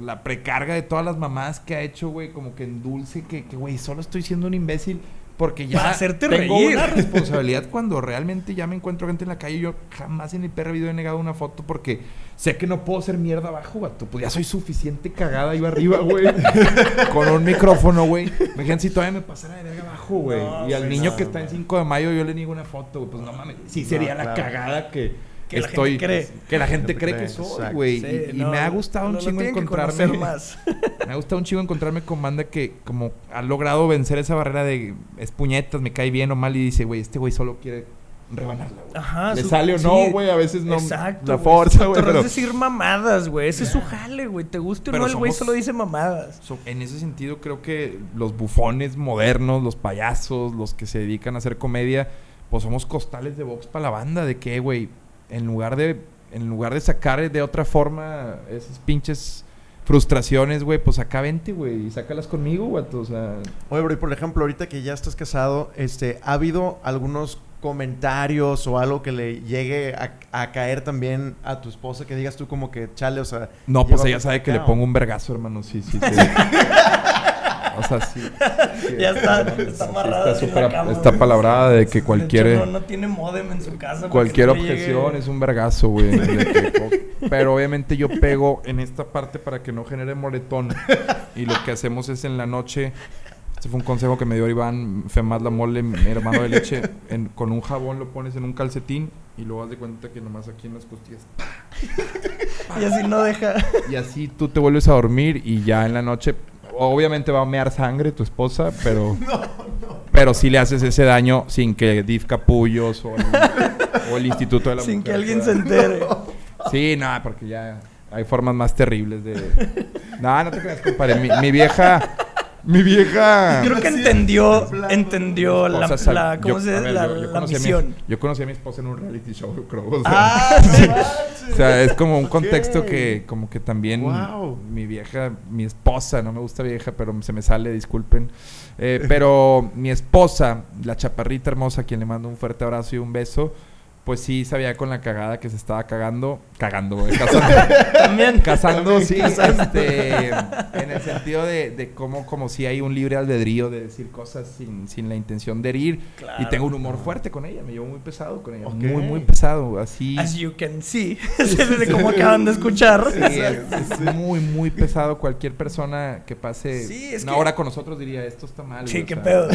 la precarga de todas las mamás que ha hecho, güey, como que endulce que, que, güey, solo estoy siendo un imbécil porque ya Para hacerte tengo reír. una responsabilidad cuando realmente ya me encuentro gente en la calle. Yo jamás en mi perra vida he negado una foto porque sé que no puedo ser mierda abajo, vato. Pues ya soy suficiente cagada yo arriba, güey. [laughs] con un micrófono, güey. Imagínate si todavía me pasara de verga abajo, güey. No, y al niño que está en güey. 5 de mayo yo le niego una foto, güey. Pues no mames. Sí No, sería la claro. cagada que, Que la gente cree. Que la gente cree que soy, güey. Sí, y y no, me ha gustado un chingo encontrarme... más [laughs] Me ha gustado un chingo encontrarme con banda que como ha logrado vencer esa barrera de es puñetas, me cae bien o mal y dice, güey, este güey solo quiere rebanarla, güey. Ajá, Le su- sale o no, güey, a veces no Exacto, la fuerza, güey, Pero es decir mamadas, güey. Ese es su jale, güey. Te guste o Pero no, el güey solo dice mamadas. So, en ese sentido creo que los bufones modernos, los payasos, los que se dedican a hacer comedia, pues somos costales de box para la banda de que, güey, en lugar de en lugar de sacar de otra forma esas pinches frustraciones, güey, pues acá vente, güey, y sácalas conmigo, güey, o sea, Oye, bro, y por ejemplo, ahorita que ya estás casado, este, ¿ha habido algunos comentarios o algo que le llegue a, a caer también a tu esposa que digas tú como que chale, o sea... No, pues ella sabe que le pongo un vergazo, hermano. Sí, sí, sí. [laughs] o sea, sí. sí, Ya está, está amarrada Está, la ap- cama, está palabrada de que De cualquier, hecho, no, no tiene modem en su casa. cualquier objeción llegue- es un vergazo, güey. que- [laughs] Pero obviamente yo pego en esta parte para que no genere moretón. Y lo que hacemos es en la noche. Este fue un consejo que me dio Iván Femaz La Mole, mi hermano de leche. en- con un jabón lo pones en un calcetín y luego haz de cuenta que nomás aquí en las costillas [laughs] Y así no deja. Y así tú te vuelves a dormir y ya en la noche, obviamente va a mear sangre tu esposa, pero [laughs] pero si le haces ese daño sin que DIF Capullos o el, o el Instituto de la sin que alguien se entere. Sí, nada, porque ya hay formas más terribles de... No, no te creas, compadre. Mi, mi vieja... Mi vieja... Creo que entendió, entendió la, sea, ¿cómo yo- se ver, la, yo- yo la conocí a mi- misión. yo conocí a mi esposa en un reality show, [laughs] creo. O sea, ¡Ah! [laughs] O sea, es como un contexto que como que también Wow. mi vieja, mi esposa, no me gusta vieja, pero se me sale, disculpen. Eh, pero mi esposa, la chaparrita hermosa, a quien le mando un fuerte abrazo y un beso, pues sí sabía con la cagada que se estaba cagando, cagando, güey, [laughs] casando, También. casando, sí, este, en el sentido de, de cómo, como si hay un libre albedrío de decir cosas sin, sin la intención de herir. Claro. Y tengo un humor fuerte con ella, me llevo muy pesado con ella, muy, muy pesado, así. As you can see. Desde [laughs] como acaban de escuchar. Sí, es, es muy, muy pesado. Cualquier persona que pase Sí, es una que- hora con nosotros diría, esto está mal. Sí, güey", qué sea, pedo.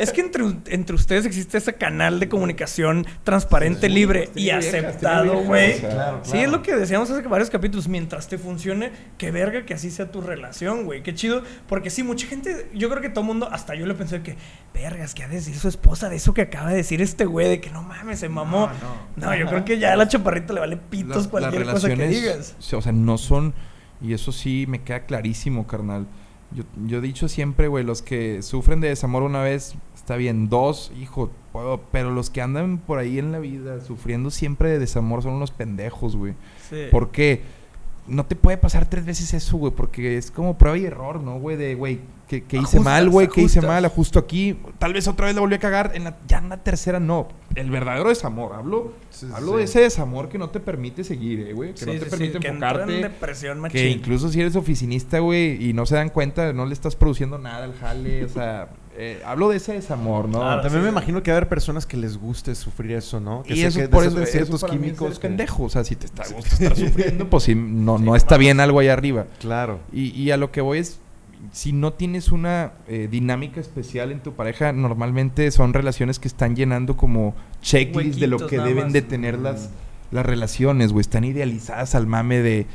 es que entre, entre ustedes existe ese canal de comunicación transparente, libre y aceptado, güey. o sea, Claro, Sí, es lo que decíamos hace varios capítulos. Mientras te funcione, qué verga que así sea tu relación, güey. Qué chido. Porque sí, mucha gente, yo creo que todo mundo, hasta yo le pensé que, vergas, ¿qué ha de decir su esposa de eso que acaba de decir este güey? De que no mames, se mamó. No, No, yo creo que ya a la chaparrita le vale pitos cualquier cosa que digas. O sea, no son... Y eso sí me queda clarísimo, carnal. Yo, yo he dicho siempre, güey, los que sufren de desamor una vez está bien. Dos, hijo, puedo, pero los que andan por ahí en la vida sufriendo siempre de desamor son unos pendejos, güey. Sí. ¿Por qué? No te puede pasar tres veces eso, güey, porque es como prueba y error, ¿no, güey? De, güey, que, que hice mal, güey, que hice mal, ajusto aquí. Tal vez otra vez la volví a cagar. En la, ya en la tercera, no. El verdadero desamor. Hablo, Sí, hablo sí. de ese desamor que no te permite seguir, eh, güey. Que Sí, no te permite que en enfocarte. depresión machín. Que incluso si eres oficinista, güey, y no se dan cuenta, no le estás produciendo nada al jale. o sea, eh, hablo de ese desamor, ¿no? Claro, También sí. me imagino que va a haber personas que les guste sufrir eso, ¿no? Que y sé eso, que por eso, eso ciertos para mí es químicos. que- pendejo. O sea, si te está a gusto estar sufriendo, pues sí, no, no está bien algo ahí arriba. Claro. Y, y a lo que voy es, si no tienes una eh, dinámica especial en tu pareja, normalmente son relaciones que están llenando como checklist de lo que deben más. de tener las, las relaciones, güey. Están idealizadas al mame de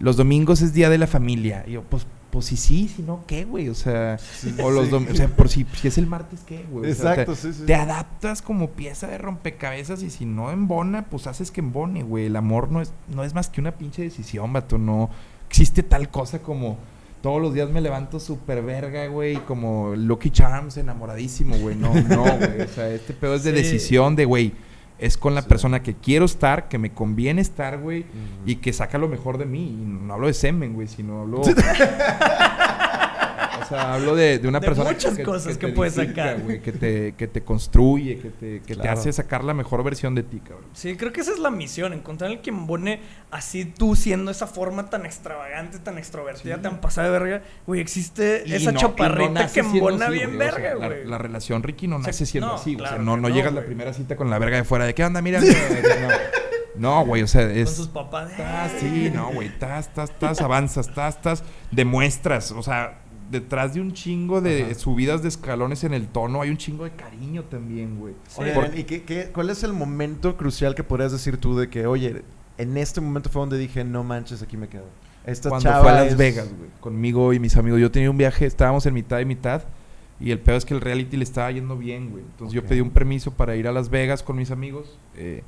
los domingos es día de la familia. Y yo, pues, pues sí, sí, si no, ¿qué, güey? O sea, o los sí. o sea, por si, si es el martes, ¿qué, güey? O sea, Exacto, te- sí, sí. te adaptas como pieza de rompecabezas y si no embona, pues haces que embone, güey. El amor no es, no es más que una pinche decisión, vato. No existe tal cosa como todos los días me levanto súper verga, güey, como Lucky Charms enamoradísimo, güey. No, no, güey. O sea, este pedo es de decisión de, güey, es con la Sí. persona que quiero estar, que me conviene estar, güey, y que saca lo mejor de mí. Y no hablo de semen, güey, sino hablo... [laughs] O sea, hablo de, de una De persona muchas cosas que te puedes sacar. güey, que te, que te construye, que te, que te hace sacar la mejor versión de ti, cabrón. Sí, creo que esa es la misión, encontrar el que embone así tú siendo esa forma tan extravagante, tan extrovertida, Sí. tan pasada de verga. Güey, existe Y esa no- chaparrita que embona bien güey. O sea, verga, la- güey. La, relación, Ricky, no O sea, nace siendo no, así. claro o sea, no, que no no, llegas la primera cita con la verga de fuera de ¿qué onda? Mira. no. [laughs] No, güey, o sea, Con es... sus papás. "Eh". sí, no, güey, tas, tas, tas, avanzas, tas, tas, demuestras, o sea, detrás de un chingo de Ajá. subidas de escalones en el tono hay un chingo de cariño también, güey. Sí. Por- ¿y qué, qué- cuál es el momento crucial que podrías decir tú de que, oye, en este momento fue donde dije, no manches, aquí me quedo? Esta Cuando chava fue a Las es- Vegas, güey, conmigo y mis amigos. Yo tenía un viaje, estábamos en mitad y mitad. Y el peor es que el reality le estaba yendo bien, güey. Entonces yo pedí un permiso para ir a Las Vegas con mis amigos. eh,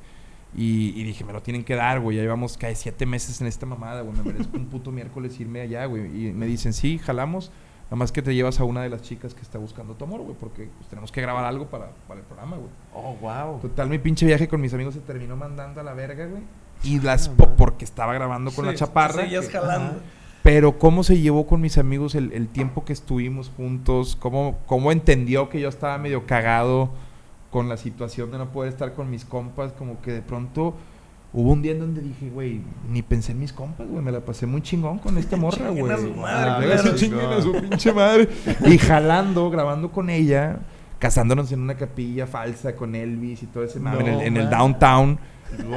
y, y dije, me lo tienen que dar, güey. Ya llevamos casi siete meses en esta mamada, güey. Me merezco un puto [laughs] miércoles irme allá, güey. Y me dicen, sí, jalamos. Nada más que te llevas a una de las chicas que está buscando tu amor, güey. Porque pues, tenemos que grabar algo para, para el programa, güey. Oh, wow. Total, mi pinche viaje con mis amigos se terminó mandando a la verga, güey. Y las... Ah, man. porque estaba grabando con Sí, la chaparra. Seguías que- jalando. pero cómo se llevó con mis amigos el, el tiempo que estuvimos juntos, cómo, cómo entendió que yo estaba medio cagado con la situación de no poder estar con mis compas, como que de pronto hubo un día en donde dije, güey, ni pensé en mis compas, güey, me la pasé muy chingón con esta [laughs] morra, güey. a su madre, Ah, claro. [laughs] sí, chinguen a su pinche madre. Y jalando, grabando con ella, casándonos en una capilla falsa con Elvis y todo ese mame en, el, No, en el downtown.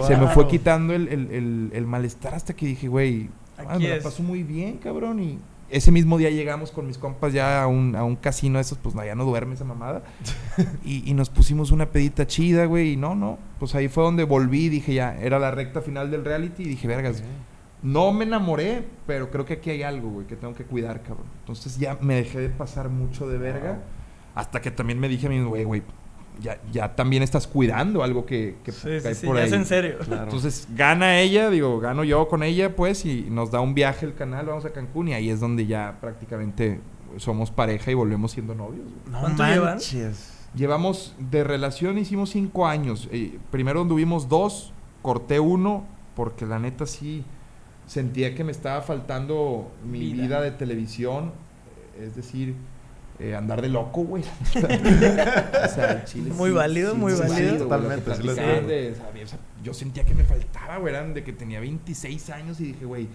Se me fue quitando el, el- el- el malestar hasta que dije, güey, ah, me la es. paso muy bien, cabrón. Y ese mismo día llegamos con mis compas ya a un, a un casino de esos, pues no, ya no duerme esa mamada. [laughs] y, y nos pusimos una pedita chida, güey. Y no, no, pues ahí fue donde volví. Dije, ya, era la recta final del reality. Y dije, vergas, no me enamoré, pero creo que aquí hay algo, güey, que tengo que cuidar, cabrón. Entonces ya me dejé de pasar mucho de verga. Wow. Hasta que también me dije a mí, güey, güey, ya, ya también estás cuidando algo que, que Sí, cae sí, sí, por ya ahí. es en serio. Claro. Entonces gana ella, digo, gano yo con ella, pues, y nos da un viaje el canal, vamos a Cancún, y ahí es donde ya prácticamente somos pareja y volvemos siendo novios. no ¿Cuánto llevan? Llevamos de relación, hicimos cinco años. Eh, primero anduvimos dos, corté uno, porque la neta sí sentía que me estaba faltando mi Vida. vida, de televisión, es decir, eh, andar de loco, güey. [laughs] o sea, chile Muy válido, muy válido. güey, Totalmente, sí lo platicaban entiendo. de, o sea, yo sentía que me faltaba, güey, eran de que tenía 26 años y dije, güey,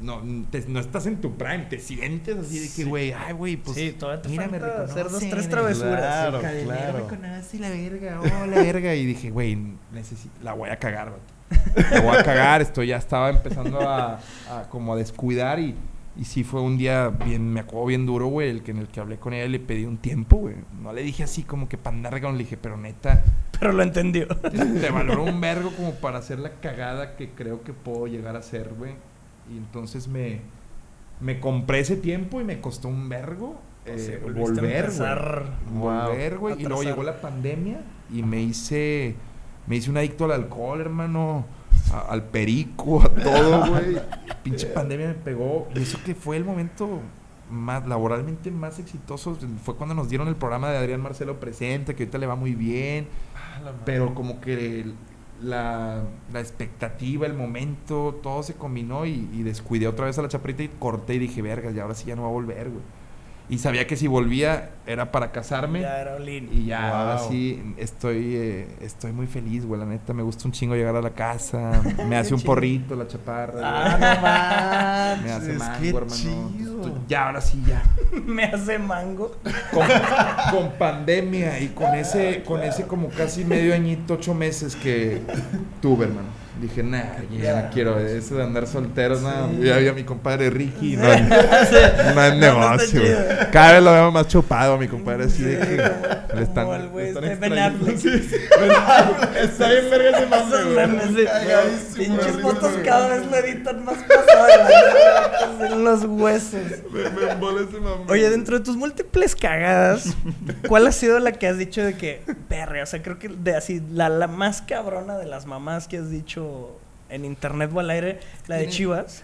no, te- no estás en tu prime, te sientes así de que, Sí. güey, ay, güey, pues. sí, todavía te mira, me hacer dos, tres travesuras. Claro, claro. me conoce y la verga, oh, la verga. Y dije, güey, necesito, la voy a cagar, vato. [laughs] La voy a cagar, esto ya estaba empezando a, a como a descuidar y, y sí fue un día bien, me acuerdo bien duro, güey, el que en el que hablé con ella y le pedí un tiempo, güey. No le dije así como que pandarga, le dije, pero neta, [laughs] Pero lo entendió. te [laughs] valoro un vergo como para hacer la cagada que creo que puedo llegar a hacer, güey. Y entonces me, me compré ese tiempo y me costó un vergo eh, Sí, volviste a volver, güey. Volver, güey. Y luego llegó la pandemia y me hice, me hice un adicto al alcohol, hermano. A- al perico, a todo, [laughs] güey. Pinche pandemia me pegó. Y eso que fue el momento más laboralmente más exitosos fue cuando nos dieron el programa de Adrián Marcelo Presente, que ahorita le va muy bien. Pero como que el- la, la expectativa, el momento, todo se combinó y, y descuidé otra vez a la chaparrita y corté y dije, verga, y ahora sí ya no va a volver, güey. Y sabía que si volvía era para casarme. Ya era Olin. Y ya, ahora Wow. sí estoy, eh, estoy muy feliz, güey. La neta, me gusta un chingo llegar a la casa. Me hace un [laughs] porrito la chaparra. Ah, no [laughs] me hace mango, qué hermano. chido. Ya, ahora sí, ya. [laughs] Me hace mango. Con, con pandemia y con ese, con ese como casi medio añito, ocho meses que tuve, hermano. Dije, nah, ya no quiero eso de andar solteros, nada. Ya vi a mi compadre Ricky, [laughs] no, no es No, no negocio. chido. Cada vez lo veo más chupado a mi compadre, así de que Sí, le están, le este Ben. Sí, sí. [laughs] Está bien verga ese mame, sí. Pinches fotos cada vez lo editan más pasadas. En los huesos. Me, ese mame. Oye, dentro de tus múltiples cagadas, ¿cuál ha sido la que has dicho de que, perre, o sea, creo que de así, la, la más cabrona de las mamás que has dicho en internet o al aire, la de Chivas?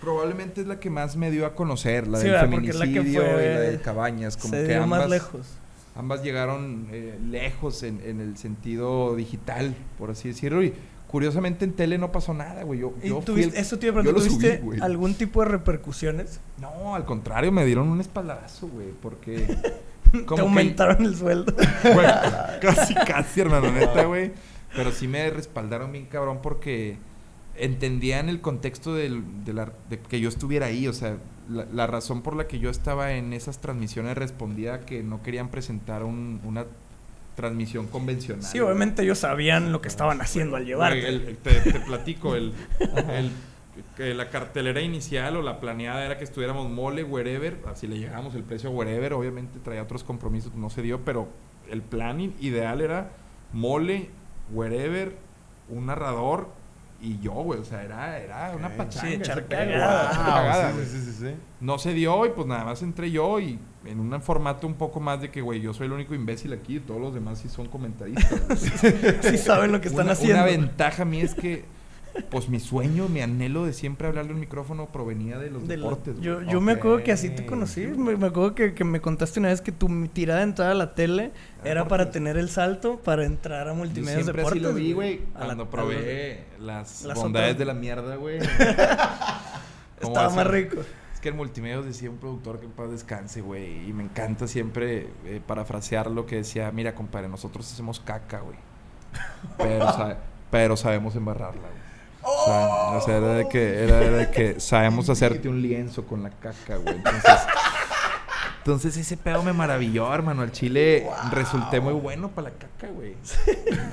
Probablemente es la que más me dio a conocer, la Sí, del la que feminicidio fue- y la de Cabañas. Como Se que dio ambas, más lejos. ambas llegaron eh, lejos en, en el sentido digital, por así decirlo. Y curiosamente en tele no pasó nada, güey. Yo, ¿Y yo fui tuviste, el- eso te iba a yo preguntar, lo subí, ¿tuviste güey. algún tipo de repercusiones? No, al contrario, me dieron un espaldarazo, güey, porque... [laughs] ¿Te que- aumentaron el sueldo? [laughs] [laughs] Casi, casi, hermano, neta, güey. Pero sí me respaldaron bien cabrón porque entendían el contexto del, de, la- de que yo estuviera ahí. O sea, la, la razón por la que yo estaba en esas transmisiones respondía a que no querían presentar un- una transmisión convencional. Sí, obviamente ellos sabían lo que estaban haciendo al el- te, te platico, el, [laughs] el- que la cartelera inicial o la planeada era que estuviéramos mole, wherever, así le llegamos el precio a wherever, obviamente traía otros compromisos, no se dio, pero el plan ideal era mole, wherever, un narrador y yo, güey, o sea, era, era una pachanga. Sí, cagada. Wow, sí, sí, sí. No se dio y pues nada más entré yo y en un formato un poco más de que, güey, yo soy el único imbécil aquí, todos los demás sí son comentaristas. [laughs] Sí saben lo que están una, haciendo. Una ventaja mía es que, pues mi sueño, mi anhelo de siempre hablarle un micrófono provenía de los De lo- deportes. yo güey. yo me acuerdo que así te conocí. Me, me acuerdo que, que me contaste una vez que tu tirada de entrada a la tele era Deportes. para tener el salto para entrar a multimedia deportes. así lo vi, güey, la- cuando probé las, las bondades otras- de la mierda, güey. [laughs] ¿Cómo Estaba más rico. Es que en multimedia decía un productor que en paz descanse, güey. Y me encanta siempre eh, parafrasear lo que decía, mira, compadre, nosotros hacemos caca, güey. Pero, pero sabemos embarrarla, güey. O sea, o sea, era de que, era de que sabemos hacerte un lienzo con la caca, güey. Entonces, entonces ese pedo me maravilló, hermano. Al chile resulté muy bueno para la caca, güey.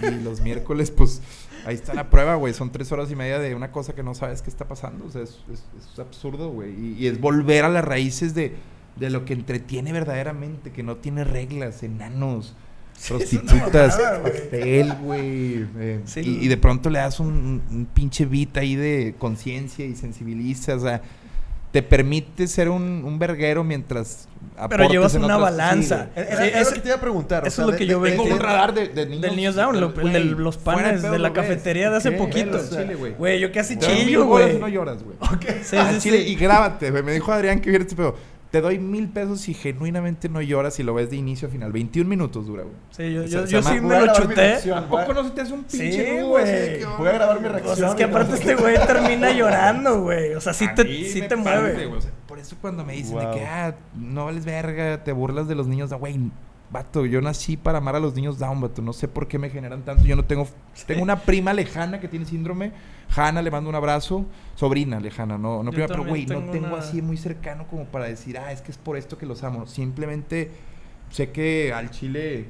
Y los miércoles, pues, ahí está la prueba, güey. Son tres horas y media de una cosa que no sabes qué está pasando. O sea, es, es- es absurdo, güey. Y, y es volver a las raíces de, de lo que entretiene verdaderamente, que no tiene reglas, enanos. [laughs] Prostitutas, pastel, güey. eh, Sí. y, y de pronto le das un, pinche beat ahí de conciencia y sensibiliza. O sea, te permite ser un, un verguero mientras. Pero aportas llevas una otras- balanza. Sí, güey. Era, Sí, era es- lo que te iba a preguntar. o eso sea, es lo que de- yo vengo. Tengo de- un radar de, de niños. Del Niños Down, lo- el de los panes de la ves. cafetería de hace poquito. güey. Yo casi chillo, güey. No lloras, güey. Sí, Al sí, chile, sí. y grábate, güey. Me dijo Adrián que viera este pedo. Te doy mil pesos y genuinamente no lloras y lo ves de inicio a final. 21 minutos dura, güey. Sí, yo, sí me lo chuté. ¿A poco no se te hace un Sí, pinche nudo güey. Voy a grabar mi O reacción. sea, es que no- aparte este güey [laughs] termina llorando, güey. O sea, sí A te, mí sí me te parte, mueve. güey. O sea, por eso cuando me dicen de que, ah, no vales verga, te burlas de los niños, güey, vato, yo nací para amar a los niños down, vato. No sé por qué me generan tanto. Yo no tengo... Tengo una prima lejana que tiene síndrome. Hanna, le mando un abrazo. Sobrina lejana, no, no prima, pero güey, no tengo tengo una- así muy cercano como para decir, ah, es que es por esto que los amo. Simplemente sé que al chile...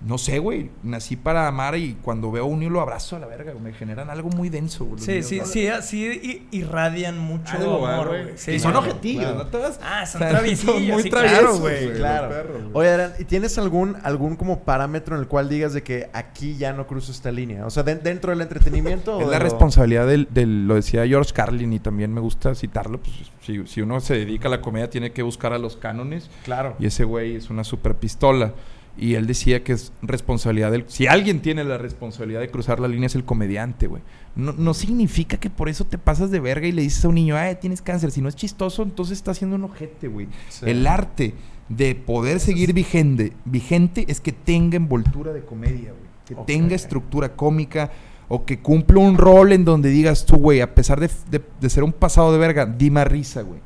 No sé, güey. Nací para amar y cuando veo un niño lo abrazo a la verga. güey. Me generan algo muy denso, güey. Sí, sí, sí, sí i- irradian mucho Algo, amor, güey. Sí, y son claro. objetivos, claro. ¿no? Todas, Ah, son o sea, traviesillos, son muy sí, traviesos, güey. Claro. perros, güey. Oye, Adrián, ¿y tienes algún, algún como parámetro en el cual digas de que aquí ya no cruzo esta línea? O sea, de- dentro del entretenimiento. [laughs] o Es de la lo- responsabilidad del, del- lo decía George Carlin y también me gusta citarlo, pues si, si uno se dedica a la comedia tiene que buscar a los cánones Claro. y ese güey es una super pistola. Y él decía que es responsabilidad del... Si alguien tiene la responsabilidad de cruzar la línea es el comediante, güey. No, no significa que por eso te pasas de verga y le dices a un niño, ay, tienes cáncer. Si no es chistoso, entonces está haciendo un ojete, güey. Sí. El arte de poder seguir vigente, vigente es que tenga envoltura de comedia, güey. Que tenga estructura cómica o que cumpla un rol en donde digas tú, güey, a pesar de, de- de ser un pasado de verga, di más risa, güey.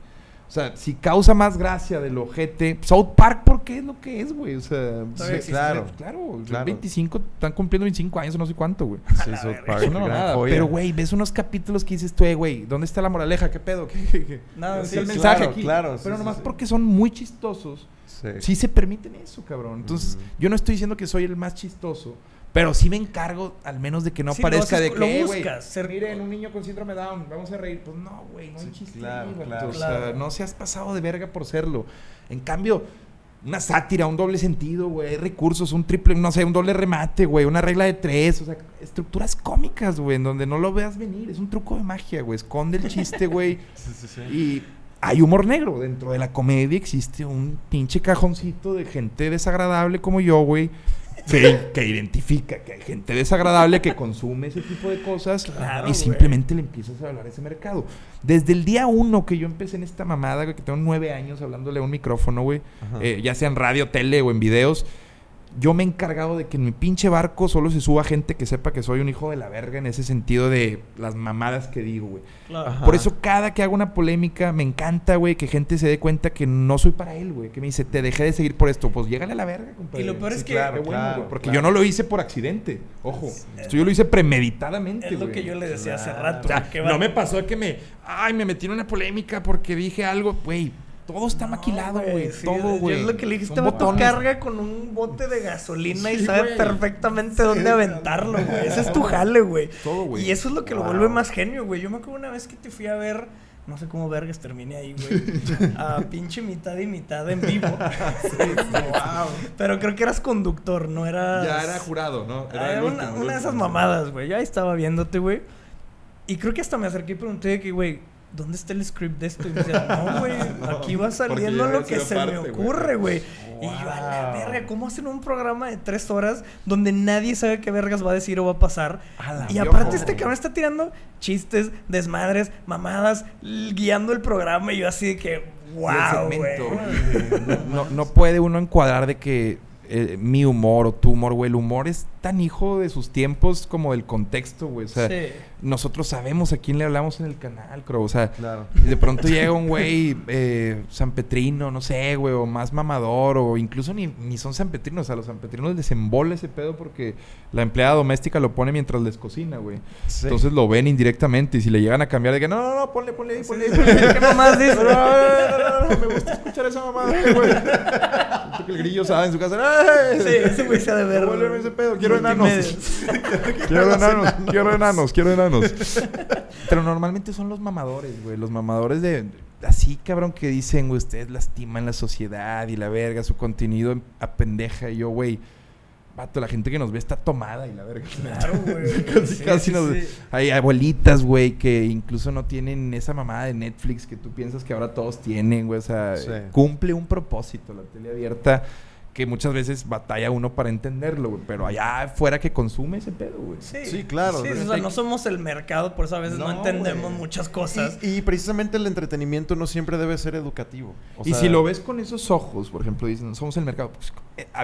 O sea, si causa más gracia del ojete, South Park, ¿por qué es lo que es, güey? O sea, sí, claro, claro, Claro. 25, están cumpliendo 25 años, no sé cuánto, güey. Sí, South. Park, Es una joya. Pero, güey, ves unos capítulos que dices tú, eh, güey, ¿dónde está la moraleja? ¿Qué pedo? [laughs] ¿Qué, qué- qué? No, Sí, el sí, mensaje claro, aquí. claro, sí, Pero nomás sí. porque son muy chistosos, Sí. sí se permiten eso, cabrón. Entonces, yo no estoy diciendo que soy el más chistoso, pero sí me encargo al menos de que no Sí, lo parezca haces- de lo que, "Eh, güey, buscas, ser- miren, un niño con síndrome Down, vamos a reír. Pues no, güey, no hay Sí, chiste claro, ahí, vato. claro. O sea, Claro. no seas pasado de verga por serlo. En cambio, una sátira, un doble sentido, güey, hay recursos, un triple, no sé, un doble remate, güey, una regla de tres, o sea, estructuras cómicas, güey, en donde no lo veas venir. Es un truco de magia, güey. Esconde el chiste, güey. [laughs] Sí, sí, sí. Y hay humor negro. Dentro de la comedia existe un pinche cajoncito de gente desagradable como yo, güey. Que, que identifica que hay gente desagradable que consume ese tipo de cosas Claro, y güey. simplemente le empiezas a hablar a ese mercado. Desde el día uno que yo empecé en esta mamada, que tengo nueve años hablándole a un micrófono, güey, eh, ya sea en radio, tele o en videos, yo me he encargado de que en mi pinche barco solo se suba gente que sepa que soy un hijo de la verga en ese sentido de las mamadas que digo, güey. Claro. Por eso cada que hago una polémica me encanta, güey, que gente se dé cuenta que no soy para él, güey. Que me dice, te dejé de seguir por esto. Pues llégale a la verga, compadre. Y lo peor es que- Qué bueno, Claro, güey, Porque claro. yo no lo hice por accidente. Ojo. Esto yo lo hice premeditadamente, Es lo güey. que yo le decía hace rato. O sea, que no me pasó que me... Ay, me metí en una polémica porque dije algo. Güey, todo está No, maquilado, güey. sí, todo, güey. Es lo que le Este vato carga con un bote de gasolina y sabe perfectamente dónde aventarlo, güey. Ese es tu jale, güey. Todo, güey. Y eso es lo que lo vuelve más genio, güey. Yo me acuerdo una vez que te fui a ver, no sé cómo vergas terminé ahí, güey. [laughs] A pinche mitad y mitad en vivo. [laughs] wow. Pero creo que eras conductor, no eras. Ya era jurado, ¿no? Ah, el una, último, una de esas mamadas, güey. Yo ahí estaba viéndote, güey. Y creo que hasta me acerqué y pregunté de que, güey, ¿dónde está el script de esto? Y me decían, no, güey, [laughs] aquí va saliendo lo que se me parte, ocurre, güey. Y yo, a la verga, ¿cómo hacen un programa de tres horas donde nadie sabe qué vergas va a decir o va a pasar? A la Y aparte este cabrón está tirando chistes, desmadres, mamadas, guiando el programa y yo así de que, wow, güey. güey. No, no puede uno encuadrar de que eh, mi humor o tu humor, güey. El humor es tan hijo de sus tiempos como del contexto, güey. O sea, Sí. nosotros sabemos a quién le hablamos en el canal, creo. O sea, Claro. y de pronto llega un güey eh, sanpetrino, no sé, güey, o más mamador, o incluso ni, ni son sanpetrinos. A los sanpetrinos les embola ese pedo porque la empleada doméstica lo pone mientras les cocina, güey. Sí. Entonces lo ven indirectamente y si le llegan a cambiar de que no, no, no, ponle, ponle ahí, ponle ahí. ¿Qué mamás dices? No, no, no, no, no, no, me gusta escuchar esa mamada, güey. [laughs] Que el grillo sabe en su casa. [laughs] Sí, ese güey se ha de ver. Devuélveme ese pedo, quiero enanos. Quiero enanos, quiero enanos, quiero enanos. Pero normalmente son los mamadores, güey. Los mamadores de. Así, cabrón, que dicen, güey, ustedes lastiman la sociedad y la verga, su contenido apendeja. Y yo, güey, vato, la gente que nos ve está tomada y la verga. Claro, güey. [laughs] Casi, Sí, casi sí, nos- sí. Hay abuelitas, güey, que incluso no tienen esa mamada de Netflix que tú piensas que ahora todos tienen, güey. O sea, Sí. cumple un propósito la tele abierta que muchas veces batalla uno para entenderlo, güey. Pero allá afuera que consume ese pedo, güey. Sí, Sí, claro. Sí, o sea, no somos el mercado, por eso a veces no, No, entendemos güey. muchas cosas. Y, y precisamente el entretenimiento no siempre debe ser educativo. O y sea, si lo ves con esos ojos, por ejemplo, dicen, somos el mercado. Pues,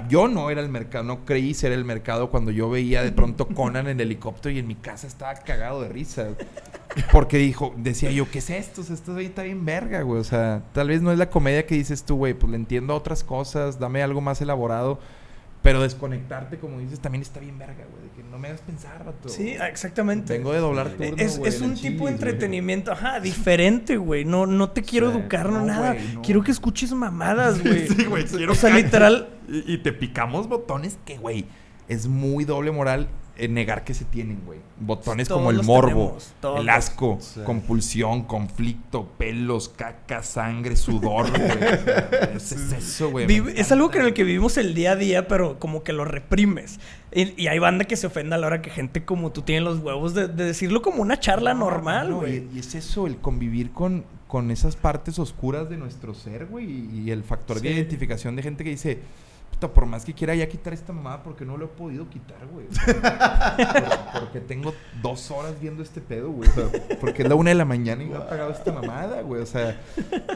yo no era el mercado, no creí ser el mercado cuando yo veía de pronto [laughs] Conan en el helicóptero y en mi casa estaba cagado de risa. Porque dijo, decía yo, ¿qué es esto? O sea, esto ahí está bien verga, güey. O sea, tal vez no es la comedia que dices tú, güey, pues le entiendo a otras cosas, dame algo más elaborado. Pero desconectarte, como dices, también está bien verga, güey. De que no me hagas pensar, rato. Sí, exactamente. Vengo de doblar turno, es, güey, es en un tipo de güey. entretenimiento, ajá, diferente, güey. No, no te quiero Sí. educar, no, No, nada. güey, no. Quiero que escuches mamadas, güey. Sí, güey, quiero o sea, literal, Y, y te picamos botones que, güey, es muy doble moral negar que se tienen, güey. Botones Todos como el morbo, tenemos, el asco, Sí. compulsión, conflicto, pelos, caca, sangre, sudor, güey. [laughs] Es, es eso, güey. vive- es algo que en el que vivimos el día a día, pero como que lo reprimes. Y, y hay banda que se ofende a la hora que gente como tú tiene los huevos de, de decirlo como una charla No, normal, no, güey. y, y es eso, el convivir con, con esas partes oscuras de nuestro ser, güey. Y, y el factor de identificación de gente que dice, puta, por más que quiera ya quitar esta mamada, porque no lo he podido quitar, güey. [laughs] Porque tengo dos horas viendo este pedo, güey. O sea, porque es la una de la mañana y me ha pagado esta mamada, güey. O sea,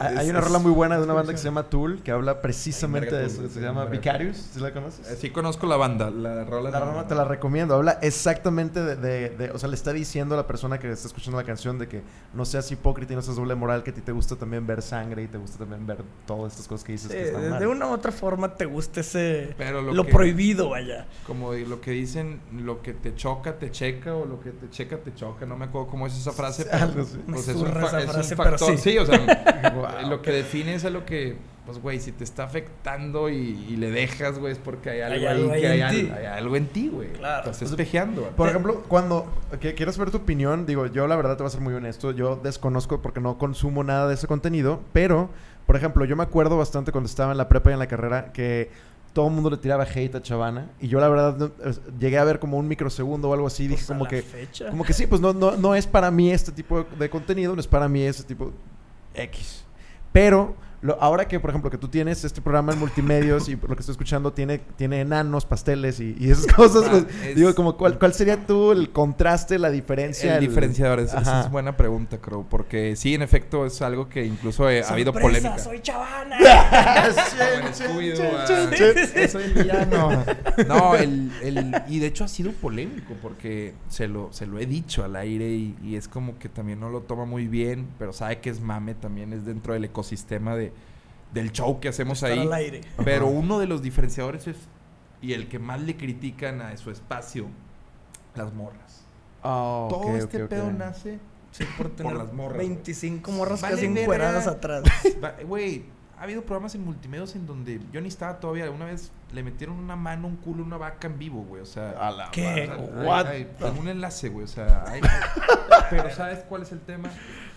Hay una rola muy buena de una banda que se llama Tool que habla precisamente de eso. Se llama Vicarious. ¿Sí la conoces? eh, sí conozco la banda, la rola. La rola te la recomiendo. Habla exactamente de, de- de- O sea, le está diciendo a la persona que está escuchando la canción de que no seas hipócrita y no seas doble moral, que a ti te gusta también ver sangre y te gusta también ver todas estas cosas que dices Sí, que están de, mal. de una u otra forma te gusta ese... Pero lo Lo, que- prohibido, vaya. Como lo que dicen, lo que te choca, te checa, o lo que te checa, te choca. No me acuerdo cómo es esa frase. [laughs] pero. Pues es un, zurra fa- esa es un frase, pero factor. sí. o sea, Wow. [laughs] [laughs] lo que define es a lo que, pues, güey, si te está afectando y, y le dejas, güey, es porque hay algo Hay ahí algo ahí que hay, al- algo en ti, güey. Claro. Estás espejeando. güey. Por ejemplo, cuando que quieras ver tu opinión, digo, yo la verdad te voy a ser muy honesto, yo desconozco porque no consumo nada de ese contenido, pero, por ejemplo, yo me acuerdo bastante cuando estaba en la prepa y en la carrera que todo el mundo le tiraba hate a Chavana y yo la verdad no- llegué a ver como un microsegundo o algo así dije como que fecha. como que sí, pues no, no, no es para mí este tipo de, de contenido, no es para mí ese tipo X. Pero lo- ahora que, por ejemplo, que tú tienes este programa en multimedios y por lo que estoy escuchando tiene, tiene enanos, pasteles y, y esas [laughs] cosas, Ah, pues, es- digo, como cuál, ¿cuál sería tú el contraste, la diferencia? El diferenciador, es- esa es buena pregunta, Crow, porque sí, en efecto, es algo que incluso eh, ha habido ¡Sorpresa, polémica. soy chavana! [laughs] Ah. Soy villano. No, el, el- y de hecho ha sido polémico porque se lo, se lo he dicho al aire y, y es como que también no lo toma muy bien, pero sabe que es mame, también es dentro del ecosistema de, del show que hacemos Estar ahí. al aire. Pero uno de los diferenciadores es, y el que más le critican a su espacio, las morras. Ah, Todo este pedo nace Sí, por tener las morras, güey. 25 morras Vale casi encueradas atrás. [laughs] Güey, ha habido programas en multimedios en donde yo ni estaba todavía. Una vez le metieron una mano, un culo, una vaca en vivo, güey. O sea, A la ¿Qué? hay- hay- un enlace, güey. O sea, hay- [laughs] pero ¿sabes cuál es el tema?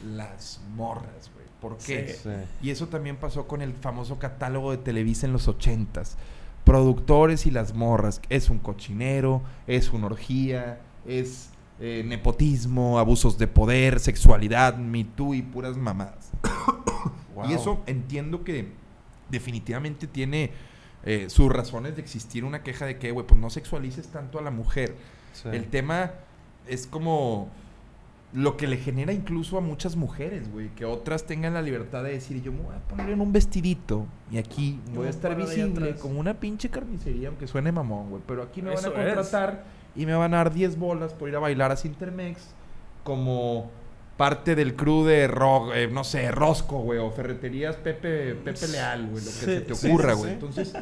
Las morras, güey. ¿Por qué? Sí. Y eso también pasó con el famoso catálogo de Televisa en los ochentas. Productores y las morras. Es un cochinero, es una orgía, es eh, nepotismo, abusos de poder, sexualidad, Me Too y puras mamadas. Wow. [coughs] Y eso entiendo que definitivamente tiene eh, sus razones de existir una queja de que, güey, pues no sexualices tanto a la mujer. Sí. El tema es como lo que le genera incluso a muchas mujeres, güey, que otras tengan la libertad de decir, yo me voy a poner en un vestidito y aquí voy a estar visible atrás". como una pinche carnicería, aunque suene mamón, güey, pero aquí me van a es. contratar y me van a dar 10 bolas por ir a bailar a Cintermex como parte del crew de rock, eh, no sé, Rosco, güey, o ferreterías Pepe, Pepe Leal, güey, lo que Sí, se te ocurra, güey. sí. Entonces,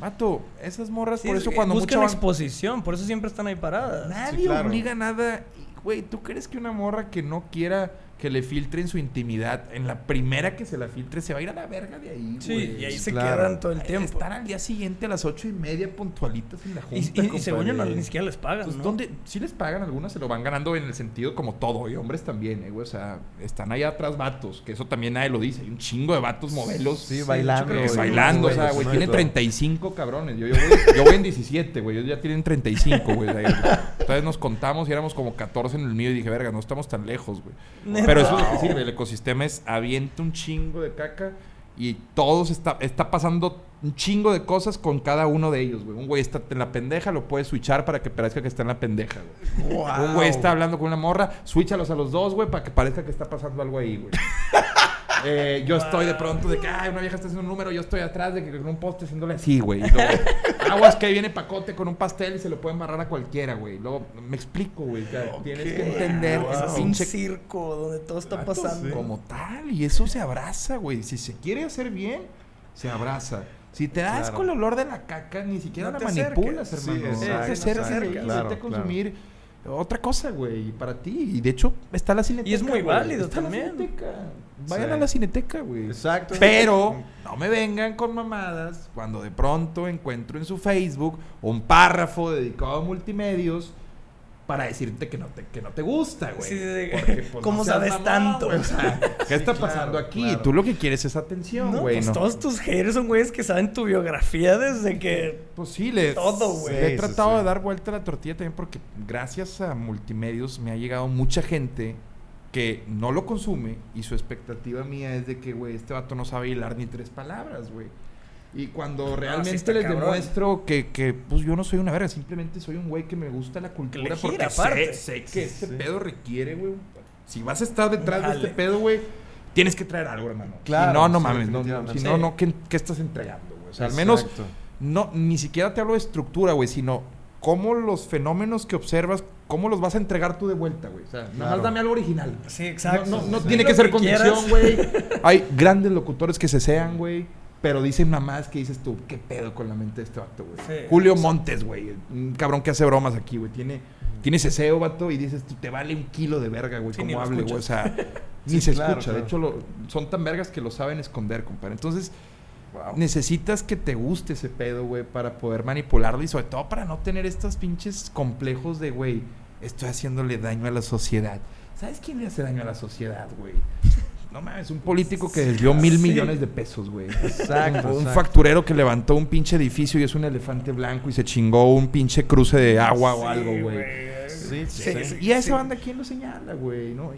mato, esas morras, por es eso cuando buscan mucha exposición, por eso siempre están ahí paradas. Nadie claro. obliga nada. Güey, ¿tú crees que una morra que no quiera que le filtren su intimidad, en la primera que se la filtre, se va a ir a la verga de ahí, Sí, güey? y ahí se claro. quedan todo el tiempo. Estar al día siguiente a las ocho y media puntualitas en la Y, junta, y- y según yo no, compadre. ni siquiera les pagan, Pues, ¿no? ¿dónde? Sí les pagan, algunas se lo van ganando en el sentido como todo, y hombres también, eh, güey. O sea, están allá atrás vatos, que eso también nadie lo dice. Hay un chingo de vatos modelos. Sí, bailando, creo que güey. bailando, o sea, güey, Y todo. 35 cabrones. Yo, yo, voy, yo voy en 17, güey. Ellos ya tienen 35, güey. Entonces nos contamos y éramos como 14 en el mío y dije, verga, no estamos tan lejos, güey. [laughs] Pero [laughs] eso es lo que sirve. El ecosistema es avienta un chingo de caca y todos está, está pasando un chingo de cosas con cada uno de ellos, güey. Un güey está en la pendeja, lo puedes switchar para que parezca que está en la pendeja, güey. Wow. Un güey está hablando con una morra, switchalos a los dos, güey, para que parezca que está pasando algo ahí, güey. [laughs] Eh, yo estoy de pronto de que, ay, una vieja está haciendo un número, yo estoy atrás de que con un poste haciéndole así, güey. Y luego, [laughs] aguas que viene pacote con un pastel y se lo puede embarrar a cualquiera, güey. Luego, me explico, güey. o sea, Tienes que entender Wow. Es un circo donde todo está Exacto, pasando. Como tal, y eso se abraza, güey. Si se quiere hacer bien, se abraza. Si te das Claro. con el olor de la caca, ni siquiera No la manipulas, hermano. Sí, ahí, Claro, vete a consumir otra cosa, güey, para ti. Y de hecho, está la cineteca. Y es muy válido Está la también. cineteca. Vayan Sí. a la cineteca, güey. Exacto. Pero no me vengan con mamadas cuando de pronto encuentro en su Facebook un párrafo dedicado a multimedios para decirte que no te, que no te gusta, güey. Sí, sí. Porque, pues, [laughs] ¿Cómo sabes tanto? güey. O sea, [laughs] ¿qué está claro, pasando aquí? claro. Tú lo que quieres es atención, No, güey. pues ¿no? todos tus haters son güeyes que saben tu biografía desde que... Pues sí, le, Todo, güey. he Sí, sí, tratado sí. de dar vuelta a la tortilla también porque gracias a multimedios me ha llegado mucha gente que no lo consume y su expectativa mía es de que, güey, este vato no sabe hilar ni tres palabras, güey. Y cuando realmente les cabrón. demuestro que, que, pues yo no soy una verga, simplemente soy un güey que me gusta la cultura le porque gira, aparte. sé, sé que este Sí. pedo requiere, güey. Si vas a estar detrás de este pedo, güey, tienes que traer algo, hermano. Claro, Si no, no sí, mames. No, si no, no, ¿qué, qué estás entregando, güey? O sea, al menos, no, ni siquiera te hablo de estructura, güey, sino cómo los fenómenos que observas, cómo los vas a entregar tú de vuelta, güey. O sea, nada más Claro. dame algo original. Sí, exacto. No, no, no Sí. tiene que ser con quieras. dicción, güey. [laughs] Hay grandes locutores que se sean, güey. Pero dicen mamás que dices tú, ¿qué pedo con la mente de este vato, güey? Sí. Julio Montes, güey. Un cabrón que hace bromas aquí, güey. Tiene, tiene ceseo, vato, y dices tú, te vale un kilo de verga, güey, Sí, como hable, güey. O sea, [laughs] ni se claro, escucha. De hecho, lo- son tan vergas que lo saben esconder, compadre. Entonces, Wow. necesitas que te guste ese pedo, güey, para poder manipularlo y sobre todo para no tener estos pinches complejos de, güey, estoy haciéndole daño a la sociedad. ¿Sabes quién le hace daño a la sociedad, güey? No mames, un político que desvió mil millones de pesos, güey. Exacto, Un, exacto. facturero que levantó un pinche edificio y es un elefante blanco y se chingó un pinche cruce de agua o algo, güey. Sí, sí. Y a esa banda, ¿quién lo señala, güey? ¿No?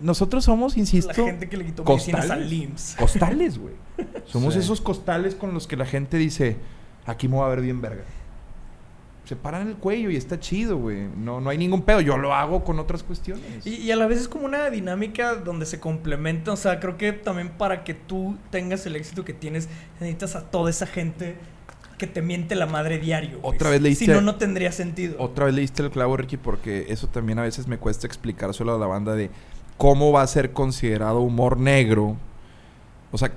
Nosotros somos, La insisto, gente que le quitó costales. al LIMS. costales, güey. Somos esos costales con los que la gente dice, aquí me voy a ver bien verga. Se paran el cuello y está chido, güey. No, no hay ningún pedo. Yo lo hago con otras cuestiones. Y, y a la vez es como una dinámica donde se complementa. O sea, creo que también para que tú tengas el éxito que tienes, necesitas a toda esa gente que te miente la madre diario. güey. Otra vez leíste- Si no, no tendría sentido. Otra vez leíste el clavo, Ricky, porque eso también a veces me cuesta explicárselo a la banda de cómo va a ser considerado humor negro. O sea,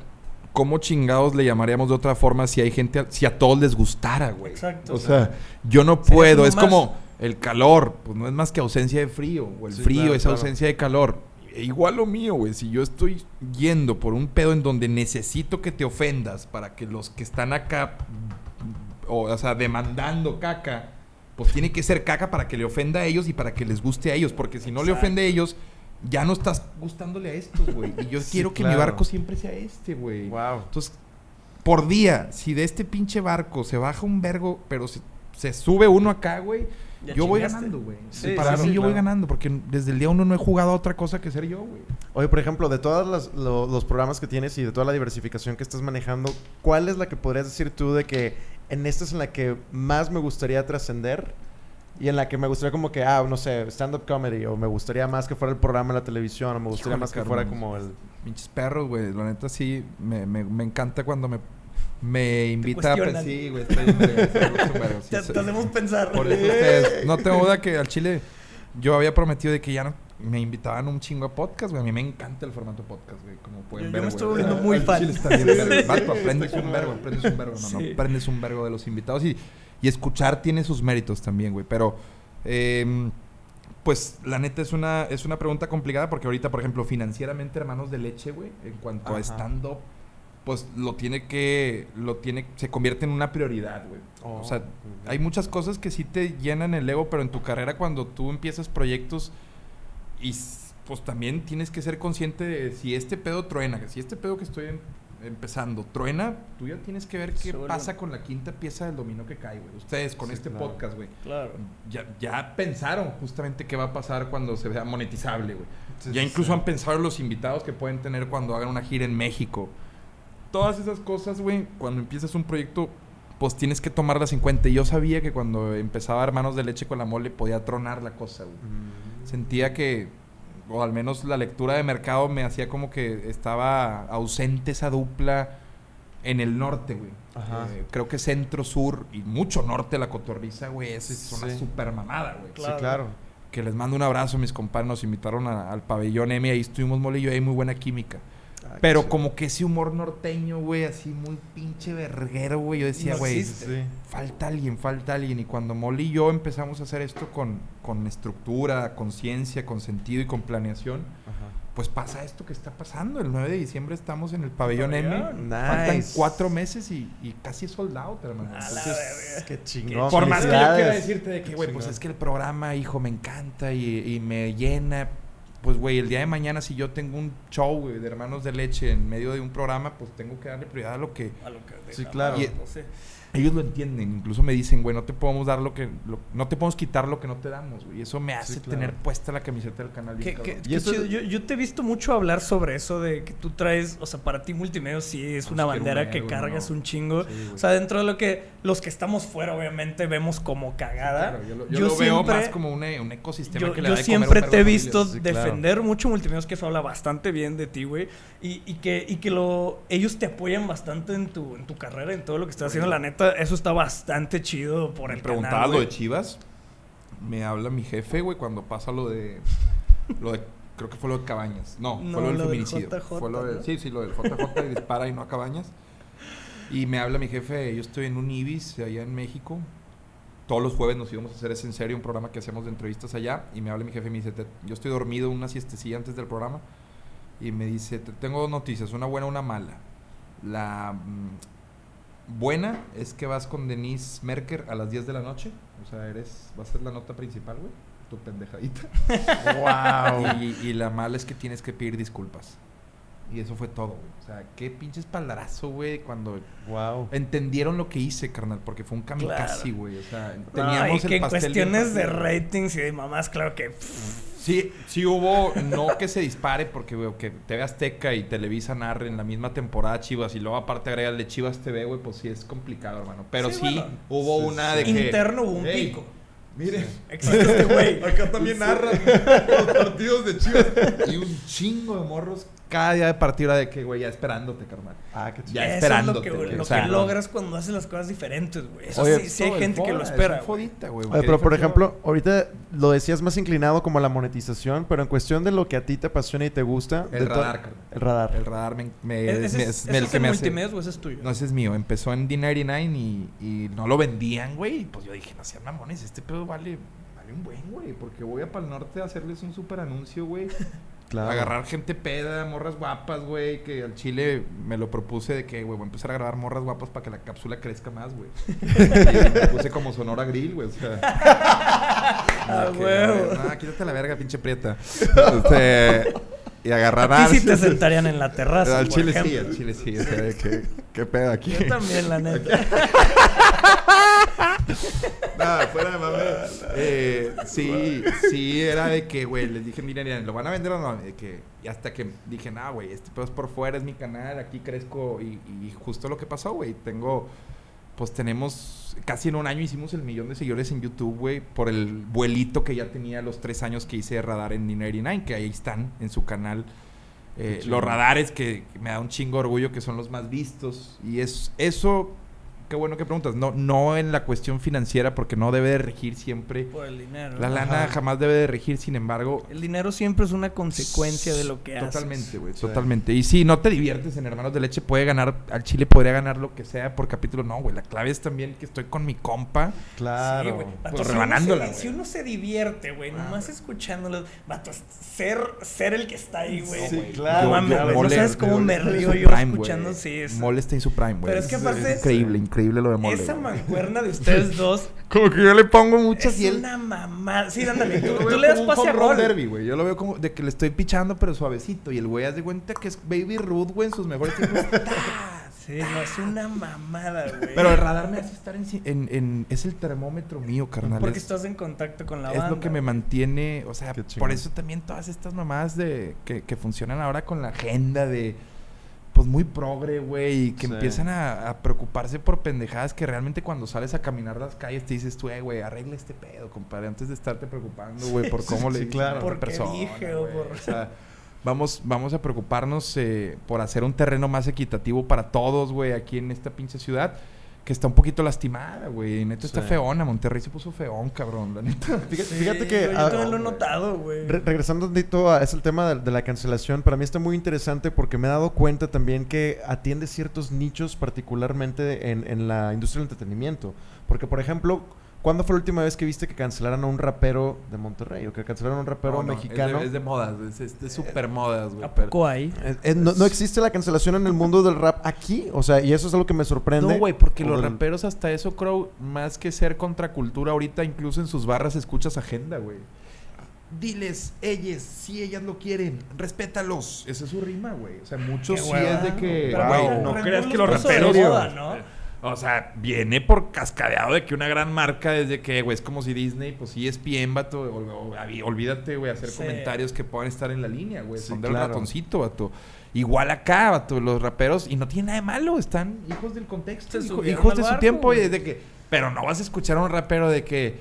¿cómo chingados le llamaríamos de otra forma si hay gente, a- si a todos les gustara, güey? Exacto. O sea, yo no puedo. Es más. como el calor, pues no es más que ausencia de frío. O el Sí, frío claro, es claro. ausencia de calor. E Igual lo mío, güey. Si yo estoy yendo por un pedo en donde necesito que te ofendas para que los que están acá, o, o sea, demandando caca, pues tiene que ser caca para que le ofenda a ellos y para que les guste a ellos. Porque si no le ofende a ellos, ya no estás gustándole a estos, güey. Y yo [laughs] Sí, quiero que mi barco siempre sea este, güey. Wow. Entonces, por día, si de este pinche barco se baja un vergo, pero se, se sube uno acá, güey, yo voy ganando, güey. Sí, Para sí, mí sí, yo voy ganando, porque desde el día uno no he jugado a otra cosa que ser yo, güey. Oye, por ejemplo, de todos los, lo- los programas que tienes y de toda la diversificación que estás manejando, ¿cuál es la que podrías decir tú de que en esta es en la que más me gustaría trascender? Y en la que me gustaría como que, ah, no sé, stand-up comedy, o me gustaría más que fuera el programa en la televisión, o me gustaría Híjole, más que fuera como el... Pinches perros, güey. La neta sí, me, me, me encanta cuando me, me invita a... cuestionan. Sí, güey, estoy [laughs] te, sí. te hacemos pensar. Por eso ustedes... No tengo duda que al Chile... Yo había prometido de que ya no... Me invitaban un chingo a podcast, güey. A mí me encanta el formato podcast, güey. Como pueden Yo- yo ver, me güey. estoy volviendo muy fan. Chile está bien Sí, verga. sí, Vato, sí. aprendes un vergo, aprendes un vergo. No, no, aprendes un vergo de los invitados. Y, y escuchar tiene sus méritos también, güey. Pero... eh, pues la neta es una, es una pregunta complicada porque ahorita, por ejemplo, financieramente Hermanos de Leche, güey, en cuanto Ajá. a stand-up, pues lo tiene que, lo tiene, se convierte en una prioridad, güey. Oh, o sea, hay muchas cosas que sí te llenan el ego, pero en tu carrera cuando tú empiezas proyectos y pues también tienes que ser consciente de si este pedo truena, que si este pedo que estoy em- empezando truena, tú ya tienes que ver qué Solo. pasa con la quinta pieza del dominó que cae, güey. Ustedes con Sí, este claro. podcast, güey Claro. ya, ya pensaron justamente qué va a pasar cuando se vea monetizable, güey. Sí, ya sí, incluso han pensado en los invitados que pueden tener cuando hagan una gira en México. Todas esas cosas, güey, cuando empiezas un proyecto, pues tienes que tomarlas en cuenta. Y yo sabía que cuando empezaba Hermanos de Leche con la Mole podía tronar la cosa, güey. Mm. Sentía que, o al menos la lectura de mercado me hacía como que estaba ausente esa dupla en el norte, güey. Ajá. Eh, creo que centro, sur y mucho norte la cotorriza, güey. Esa es una Sí. super mamada, güey. Sí, Claro. claro. Que les mando un abrazo, mis compadres. Nos invitaron a- al pabellón M. Ahí estuvimos mole y yo. Hay muy buena química. Ah, Pero como que ese humor norteño, güey, así muy pinche verguero, güey. Yo decía, güey. Sí. falta alguien, falta alguien. Y cuando Molly y yo empezamos a hacer esto con, con estructura, conciencia, con sentido y con planeación, Ajá. pues pasa esto que está pasando. El 9 de diciembre estamos en el pabellón M. Faltan cuatro meses y, y casi es soldado, hermano. A la Entonces, verga. Qué chingón. por más que yo quiera decirte de que, güey, pues es que el programa, hijo, me encanta y, y me llena. Pues, güey, el día de mañana, si yo tengo un show, güey, de hermanos de leche en medio de un programa, pues tengo que darle prioridad a lo que. A lo que Sí, claro. Y- no sé. Ellos lo entienden. Incluso me dicen, güey, no te podemos dar lo que... lo- no te podemos quitar lo que no te damos, güey. Y eso me hace claro. tener puesta la camiseta del canal. bien Qué- qué- cabrón. qué Y eso- chido. Yo, yo te he visto mucho hablar sobre eso de que tú traes, o sea, para ti multimedia sí es Pues una bandera que cargas no. un chingo. Sí, o sea, dentro de lo que los que estamos fuera obviamente vemos como cagada. Claro, yo lo, yo lo veo más como un, un ecosistema yo, que le yo da un siempre te he visto. Sí, claro. defender mucho multimedios que eso habla bastante bien de ti, güey. Y, y que, y que lo, ellos te apoyan bastante en tu, en tu carrera, en todo lo que estás haciendo. La neta, eso está bastante chido por el Me preguntabas canal, lo de Chivas. Me habla mi jefe, güey, cuando pasa lo de. Lo de. Creo que fue lo de Cabañas. No, No, fue lo del lo del feminicidio. JJ, fue lo de- ¿no? Sí, sí, lo del JJ y [laughs] dispara y no a Cabañas. Y me habla mi jefe, yo estoy en un Ibis allá en México. Todos los jueves nos íbamos a hacer ese en serio, un programa que hacemos de entrevistas allá. Y me habla mi jefe y me dice, "Te- yo estoy dormido una siestecilla antes del programa. Y me dice, "Te- tengo dos noticias, una buena y una mala. La mm, buena es que vas con Denise Merker a las 10 de la noche. O sea, eres, va a ser la nota principal, güey. Tu pendejadita. [laughs] ¡Wow! Y, y la mala es que tienes que pedir disculpas. Y eso fue todo, güey. O sea, qué pinche espaldarazo, güey, cuando ¡Wow! entendieron lo que hice, carnal, porque fue un kamikaze, Claro. güey. O sea, No, teníamos y que el en pastel bien cuestiones de ratings y de mamás, claro que... pff, Sí, sí hubo, no que se dispare, porque, güey, que TV Azteca y Televisa narren en la misma temporada Chivas y luego aparte agregarle Chivas TV, güey, pues sí es complicado, hermano. Pero sí, Sí, bueno. hubo Sí, una sí. de que... interno hubo un "Ey, pico. Miren, [laughs] Existe güey. Acá también narran los partidos de Chivas. Y un chingo de morros cada día de partido era de que, güey, ya esperándote, carnal. Ah, qué chido. Ya Eso esperándote, es lo que, lo o sea, que logras cuando haces las cosas diferentes, güey. Eso Oye, sí, sí hay gente que lo espera. es güey. fodita, güey. Oye, ¿Qué pero por ejemplo, ahorita lo decías más inclinado como a la monetización, pero en cuestión de lo que a ti te apasiona y te gusta. El radar, carnal. El radar. El radar me... me- ¿E- ¿Ese me- es, es ese el que me hace- o ese es tuyo? No, ese es mío. Empezó en D99 y, y no lo vendían, güey. Y pues yo dije, no sean mamones, este pedo vale, vale un buen, güey. Porque voy a Pal Norte a hacerles un super anuncio, güey. [laughs] Claro. Agarrar gente peda, morras guapas, güey. Que al chile me lo propuse de que, güey, voy a empezar a grabar morras guapas para que la cápsula crezca más, güey. [laughs] y me puse como Sonora Grill, güey. O sea. [laughs] Ah, huevo. No, quítate la verga, pinche prieta. Este, y agarrar A ti sí te sentarían en la terraza. Al chile sí, al chile sí. O sea, ¿qué pedo aquí? Yo también, la neta. [laughs] Nada, fuera de mame. Eh, sí, sí, era de que, güey, les dije, miren, miren, ¿lo van a vender o no? De que, y hasta que dije, nah, güey, este pedo es por fuera, es mi canal, aquí crezco. Y, y justo lo que pasó, güey, tengo, pues tenemos, casi en un año hicimos el millón de seguidores en YouTube, güey, por el vuelito que ya tenía los tres años que hice de radar en D99, que ahí están en su canal. Eh, los radares que, que me da un chingo de orgullo que son los más vistos. Y es eso, qué bueno que preguntas. No, no en la cuestión financiera, porque no debe de regir siempre. Por el dinero. La lana Ajá. jamás debe de regir, sin embargo. El dinero siempre es una consecuencia de lo que haces. Totalmente, güey, totalmente. Y si no te diviertes en Hermanos de Leche, puede ganar, al Chile podría ganar lo que sea por capítulo. No, güey, la clave es también que estoy con mi compa. Claro. Sí, güey. Pues si rebanándola, uno se- güey. Si uno se divierte, güey, nomás escuchándolo, vato, ser, ser el que está ahí, güey. Sí, claro, No Mole- sabes cómo me río su yo prime, escuchando, sí. Es, Mole está en su prime, güey. Pero es que aparte- increíble, increíble lo de Mole. esa mancuerna de ustedes dos Como que yo le pongo muchas es y él. una mamada. Sí, ándale. Tú, le das pase a gol. derby, güey. Yo lo veo como de que le estoy pichando, pero suavecito. Y el güey hace de cuenta que es Baby Ruth, güey, en sus mejores tiempos. [laughs] Sí, no, es una mamada, güey. pero el radar me hace estar en, en, en- Es el termómetro mío, carnal. Porque es, estás en contacto con la es banda. lo que me mantiene. O sea, por eso también todas estas mamás de que, que funcionan ahora con la agenda de. Pues muy progre, güey, y que Sí. empiezan a, a preocuparse por pendejadas que realmente cuando sales a caminar las calles te dices tú, eh, güey, arregla este pedo, compadre, antes de estarte preocupando, güey, por cómo le sí, dices claro. Por persona, dije, o por- O sea, vamos, vamos a preocuparnos eh, por hacer un terreno más equitativo para todos, güey, aquí en esta pinche ciudad. Que está un poquito lastimada, güey. Neta está Sí. feona. Monterrey se puso feón, cabrón. La neta. [laughs] Fíjate, Sí, fíjate que... yo también lo he notado, güey. Re- regresando un tantito a ese el tema de, de la cancelación, para mí está muy interesante porque me he dado cuenta también que atiende ciertos nichos particularmente en, en la industria del entretenimiento. Porque, por ejemplo, ¿cuándo fue la última vez que viste que cancelaran a un rapero de Monterrey o que cancelaran a un rapero No, no, mexicano? Es de, es de modas. Es, es de super modas, güey. ¿A pero- poco hay? Eh, eh, no, no existe la cancelación en el mundo del rap aquí, o sea, y eso es algo que me sorprende. No, güey, porque O los del- raperos hasta eso, Crow, más que ser contracultura, ahorita incluso en sus barras escuchas agenda, güey. Diles, ellas, si ellas lo quieren, respétalos. Esa es su rima, güey. O sea, muchos sí es de que, no creas que los raperos... moda, ¿no? O sea, viene por cascadeado de que una gran marca desde que, güey, es como si Disney, pues sí es bien, vato. o- o- avi- olvídate, güey, hacer Sí. comentarios que puedan estar en la línea, güey. Sí, claro. ratoncito, vato. Igual acá, vato, los raperos, y no tiene nada de malo, están hijos del contexto, hijo- hijos de su barco, tiempo, y desde que. Pero no vas a escuchar a un rapero de que,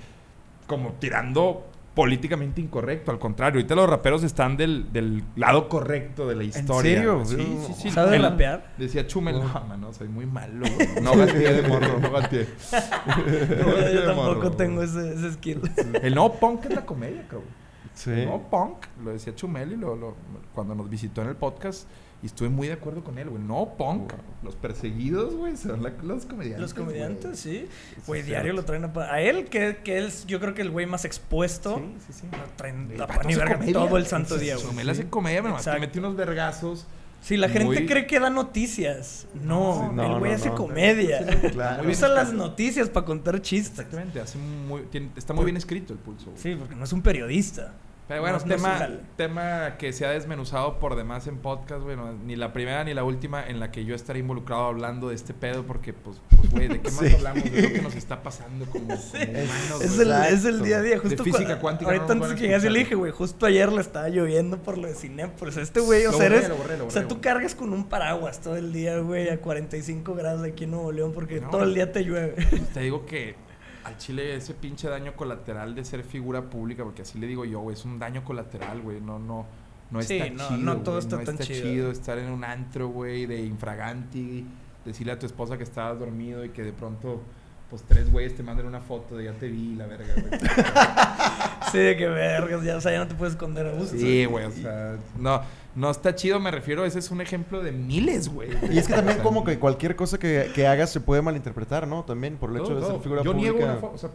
como tirando políticamente incorrecto, al contrario, ahorita los raperos están del, del lado correcto de la historia. serio? güey. Sí, sí, sí. ¿Sabes El- rapear? Decía Chumel, no, mano, soy muy malo. [laughs] No gateé de morro, no gateé. [laughs] No, yo tampoco morro. tengo ese, ese skill. El no punk es la comedia, cabrón. Sí. El no punk, lo decía Chumel y lo, lo- cuando nos visitó en el podcast. Y estuve muy de acuerdo con él, güey. No punk. Wow. Los perseguidos, güey, son la- los comediantes. Los comediantes, sí. Güey, diario cierto. lo traen a... A él, que, que es yo creo que el güey más expuesto, Sí, sí, sí. lo traen El pan y verga comedia, todo el santo día, güey. Hace comedia, pero te mete unos vergazos. Si la gente Muy- cree que da noticias, no, Sí, no, el güey no, hace no. comedia. Claro. Muy [laughs] Usa las noticias para contar chistes. Exactamente, hace muy, tiene- está muy bien escrito el pulso. güey. Sí, porque no es un periodista. Pero bueno, No, tema, tema que se ha desmenuzado por demás en podcast, bueno, ni la primera ni la última en la que yo estaré involucrado hablando de este pedo, porque pues, pues güey, ¿de qué más [laughs] Sí. hablamos? De lo que nos está pasando como, [laughs] como humanos, Es el, es el día a día. Justo física cua- cuántica Ahorita no antes que llegas, le dije, güey, justo ayer le estaba lloviendo por lo de Cinépolis. Este güey, o sea, borré, eres- lo borré, lo o sea, tú cargas con un paraguas todo el día, güey, a 45 grados aquí en Nuevo León porque todo el día te llueve. Te digo que al chile ese pinche daño colateral de ser figura pública, porque así le digo yo, güey, es un daño colateral, güey, no, no, no Sí, está no, chido. no todo güey, está no tan está chido. estar en un antro, güey, de infraganti, decirle a tu esposa que estabas dormido y que de pronto, pues tres güeyes te manden una foto de ya te vi, la verga, güey. [laughs] sí, de que vergas, ya, o sea, ya no te puedes esconder a gusto. Sí, güey, o sea, no, no está chido, me refiero, ese es un ejemplo de miles, güey. Y es que también como que cualquier cosa que, que hagas se puede malinterpretar, ¿no? También por el hecho Todo, de ser figura Yo pública. niego una o sea,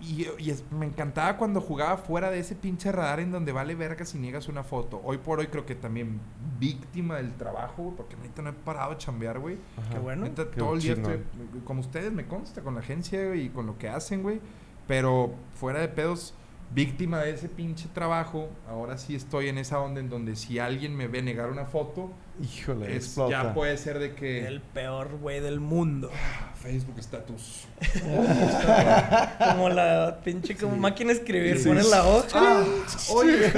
y, y es- me encantaba cuando jugaba fuera de ese pinche radar en donde vale verga si niegas una foto. Hoy por hoy creo que también víctima del trabajo, güey, porque ahorita no he parado de chambear, güey. Qué bueno. Neta, Qué todo el día estoy, como ustedes me consta, con la agencia güey, y con lo que hacen, güey. Pero fuera de pedos, víctima de ese pinche trabajo, ahora sí estoy en esa onda en donde si alguien me ve negar una foto, Híjole, es- ya puede ser de que... El peor güey del mundo. Facebook status. Como la pinche como máquina de escribir. Sí. Pones la hoja. Ah, [laughs] oye,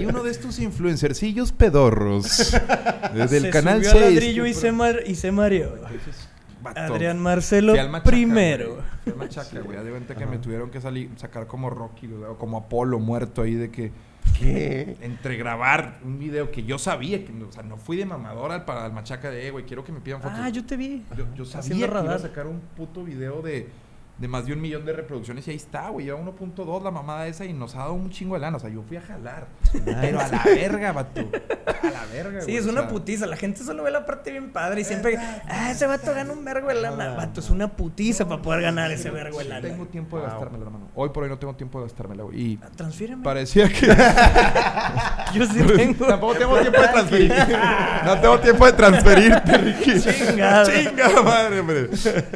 y uno de estos influencercillos pedorros [laughs] desde se el canal subió 6. al ladrillo y se, mar- y se mareó. Adrián Marcelo fui al Machaca, primero. güey. Fui al Machaca, güey. De cuenta que Ajá. me tuvieron que salir, sacar como Rocky, güey, o como Apolo muerto ahí de que ¿Qué? entre grabar un video que yo sabía que, o sea, no fui de mamador al para el Machaca de, eh, güey, quiero que me pidan fotos. Ah, yo te vi. Yo, yo Haciendo sabía que iba a sacar un puto video de, de más de un millón de reproducciones y ahí está, güey. Lleva 1.2 la mamada esa y nos ha dado un chingo de lana. O sea, yo fui a jalar. Pero a la verga, vato. A la verga, Sí, güey, es o una sea, putiza. La gente solo ve la parte bien padre y siempre, ah, ese vato gana un vergo de lana. Vato, es una putiza para poder ganar ese vergo de lana. tengo tiempo de Wow. gastármela, hermano. Hoy por hoy no tengo tiempo de gastármela, güey. Y Ah, Transfíreme. parecía que... [laughs] Yo sí tengo. Tampoco tengo tiempo de transferir. [laughs] No tengo tiempo de transferirte, Ricky. Chingada. Chinga madre, hombre.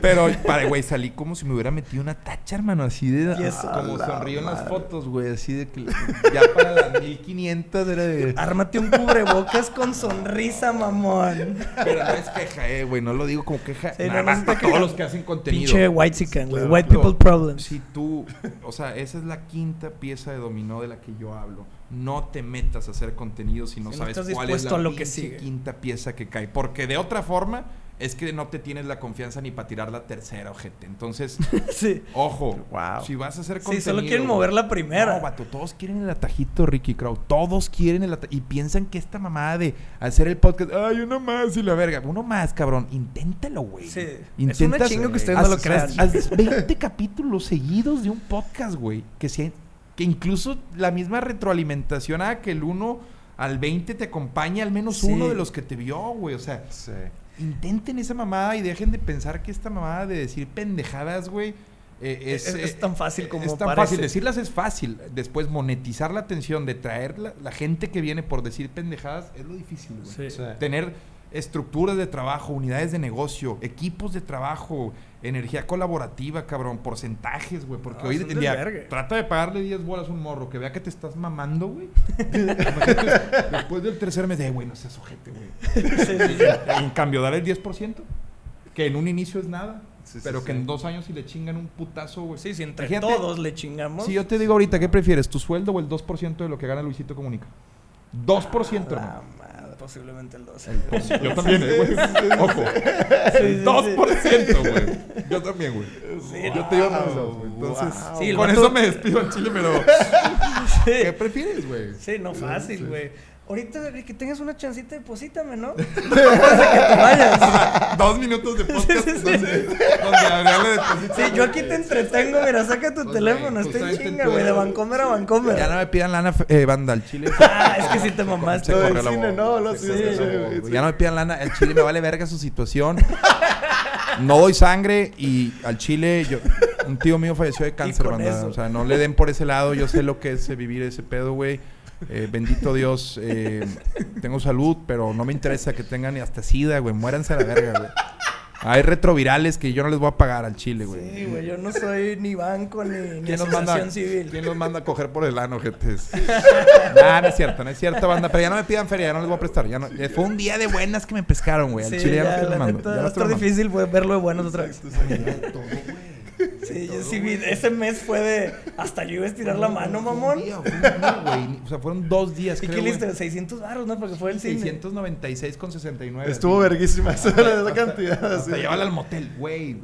Pero, para, güey, salí como si me hubiera metido una tacha, hermano. Así de. Como sonrío en las fotos, güey. Así de que. Ya para las 1500 era de. [laughs] Ármate un cubrebocas con sonrisa, mamón. Pero no es queja, eh, güey. No lo digo como queja. Sí, nada no, más para todos los que hacen contenido. Pinche white chicken, güey. Claro, White people problems. Si tú, o sea, esa es la quinta pieza de dominó de la que yo hablo. No te metas a hacer contenido si no Si sabes cuál es la lo que pinche sigue. quinta pieza que cae. Porque de otra forma es que no te tienes la confianza ni para tirar la tercera, ojete. Entonces, [laughs] Sí. ojo, Wow. si vas a hacer Sí, contenido... solo quieren mover la primera. No, vato, todos quieren el atajito, Ricky Crow. Todos quieren el atajito. Y piensan que esta mamada de hacer el podcast, ay, uno más y la verga. Uno más, cabrón. Inténtalo, güey. Sí. Es Intentas- una chingo que ustedes no lo haz- crean. haz- haz 20 capítulos seguidos de un podcast, güey. Que, sea- que incluso la misma retroalimentación haga que el 1 al 20 te acompañe al menos Sí. uno de los que te vio, güey. O sea, Sí. Intenten esa mamada y dejen de pensar que esta mamada de decir pendejadas, güey. eh, es, Es- es eh, tan fácil como Es tan parece. fácil. Decirlas es fácil. Después monetizar la atención de traer la, la gente que viene por decir pendejadas es lo difícil, güey. Sí. Sí. Tener estructuras de trabajo, unidades de negocio, equipos de trabajo, energía colaborativa, cabrón, porcentajes, güey. Porque No, hoy en día trata de pagarle 10 bolas a un morro que vea que te estás mamando, güey. [laughs] Después del tercer mes, de, "Eh, güey, no seas ojete, güey. Sí, sí, sí. [laughs] En cambio, dar el 10%, que en un inicio es nada. Pero que en dos años si le chingan un putazo, güey. Sí, si entre todos le chingamos. Si yo te digo ahorita, ¿qué prefieres? ¿Tu sueldo o el 2% de lo que gana Luisito Comunica? 2%, La posiblemente el 2. Yo también, eh, güey. Ojo. sí, 2%, güey. Yo también, güey. Sí, Yo te digo más dos, güey. Entonces, Wow. Sí, el con vato- eso me despido al chile, pero. [laughs] ¿Qué Sí. prefieres, güey? Sí, no fácil, güey. Ahorita que tengas una chancita, deposítame, ¿no? [laughs] [laughs] Antes de que te vayas. [laughs] Dos minutos de podcast Sí, sí, sí. donde, donde Adrián le deposita. Sí, yo aquí te entretengo, mira, saca tu Pues, teléfono, justamente chinga, güey, de Vancomer a Vancomer. Ya no me pidan lana, eh, banda, al chile. Ah, es que sí te mamaste. Se corre la cine, no, lo se sí. Ya no me pidan lana, al chile me vale verga su situación. No doy sangre y al chile yo, un tío mío falleció de cáncer, banda. eso. O sea, no le den por ese lado, yo sé lo que es eh, vivir ese pedo, güey. Eh, bendito Dios, eh, tengo salud, pero no me interesa que tengan ni hasta sida, güey. Muéranse a la verga, güey. Hay retrovirales que yo no les voy a pagar al chile, güey. Sí, güey, yo no soy ni banco ni, ni ¿Quién nos, asociación manda, civil. ¿Quién los manda a coger por el ano, jetes? [laughs] nah, no es cierto, no es cierto, banda. Pero ya no me pidan feria, ya no les voy a prestar. Ya no, eh, fue un día de buenas que me pescaron, güey. Al Sí, chile ya, no ya, no va a estoy estar mamando. difícil verlo de buenas otra vez. Güey. [laughs] Sí, yo sí vi, ese mes fue de, hasta yo iba a estirar la mano, un mamón. día, fue un día, güey. O sea, fueron dos días, ¿Y creo, qué listo? 600 baros, ¿no? Porque fue el cine. 696 con 69. Estuvo verguísima esa, esa [laughs] cantidad. Hasta así. llevarla al motel, güey.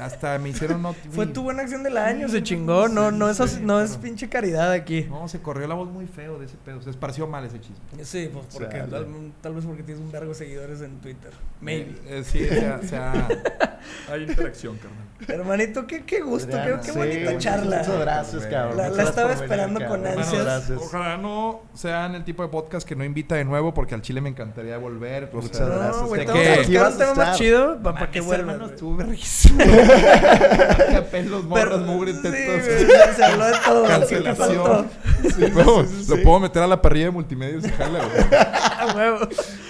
Hasta me hicieron not- Fue tu buena acción del año, se chingó. No, no es, as- no es pinche caridad aquí. No, se corrió la voz muy feo de ese pedo. Se esparció mal ese chisme. Sí, pues porque tal, tal vez porque tienes un vergo de seguidores en Twitter. Maybe. Eh, eh, sí, o sea, o sea, [laughs] hay interacción, carnal. Hermanito, qué, qué gusto, qué, Adriana, qué sí, bonita charla. Muchas gracias, cabrón. La- estaba venir, esperando cabrón. con ansias. gracias. Ojalá no sean el tipo de podcast que no invita de nuevo porque al chile me encantaría volver. O Muchas sea, gracias. No, más estar. chido para Mames, que vuelvas. hermano, güey. estuvo verguísimo. [laughs] Pelos, morras, mugre, tetas. se habló de todo. ¿qué te Cancelación. faltó? Sí, puedo- sí, sí, Lo sí. puedo meter a la parrilla de multimedia y se jala, güey. [laughs] Ah, huevo.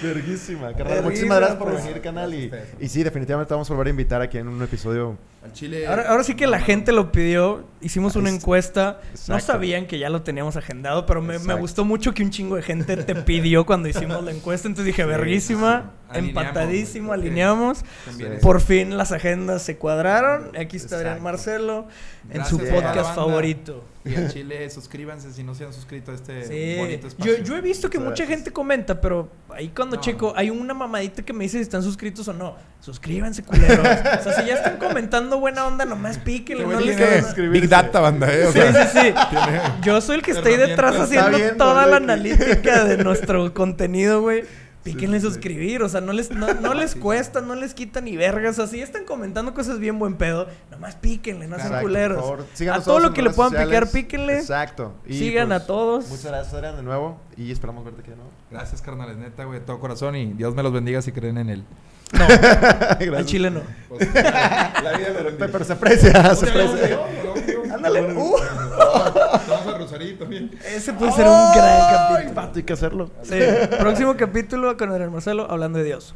Verguísima, carnal. Muchísimas gracias por pues. venir, canal. Y, y sí, definitivamente te vamos a volver a invitar aquí en un episodio. Al chile. Ahora, ahora sí que la gente lo pidió, hicimos una encuesta, no sabían que ya lo teníamos agendado, pero me, gustó mucho que un chingo de gente te pidió cuando hicimos la encuesta, entonces dije, Sí, verguísima, Alineamos, empatadísimo, alineamos, Sí. por fin las agendas se cuadraron, aquí está Adrián. Marcelo, en Gracias su podcast favorito. Y al chile, suscríbanse si no se han suscrito a este Sí, bonito espacio. yo, yo he visto que mucha gente comenta, pero ahí cuando No. checo, hay una mamadita que me dice si están suscritos o no. Suscríbanse, culeros. o sea, si ya están comentando buena onda, nomás píquenle. No les suscribirse. Big Data, banda, eh. O Sí, sea, sí, sí. Yo soy el que está ahí detrás haciendo viendo, toda la analítica de nuestro contenido, güey. Píquenle sí, suscribir, o sea, no les, no, no [laughs] les cuesta, no les quita ni vergas. Así están comentando cosas bien buen pedo. Nomás píquenle, no sean culeros. por favor. A todo lo que le puedan sociales. picar, píquenle. Exacto. Y, Sigan pues, a todos. Muchas gracias, Adrián, de nuevo. Y esperamos verte aquí de nuevo. Gracias, carnales, neta, güey, de todo corazón. Y Dios me los bendiga si creen en él. No, [laughs] Gracias. al chile no. la vida me lo Pe- Pero se aprecia, se aprecia. Ándale. Ese puede ser un gran capítulo. Hay que hacerlo. Próximo capítulo con Adrián Marcelo hablando de Dios.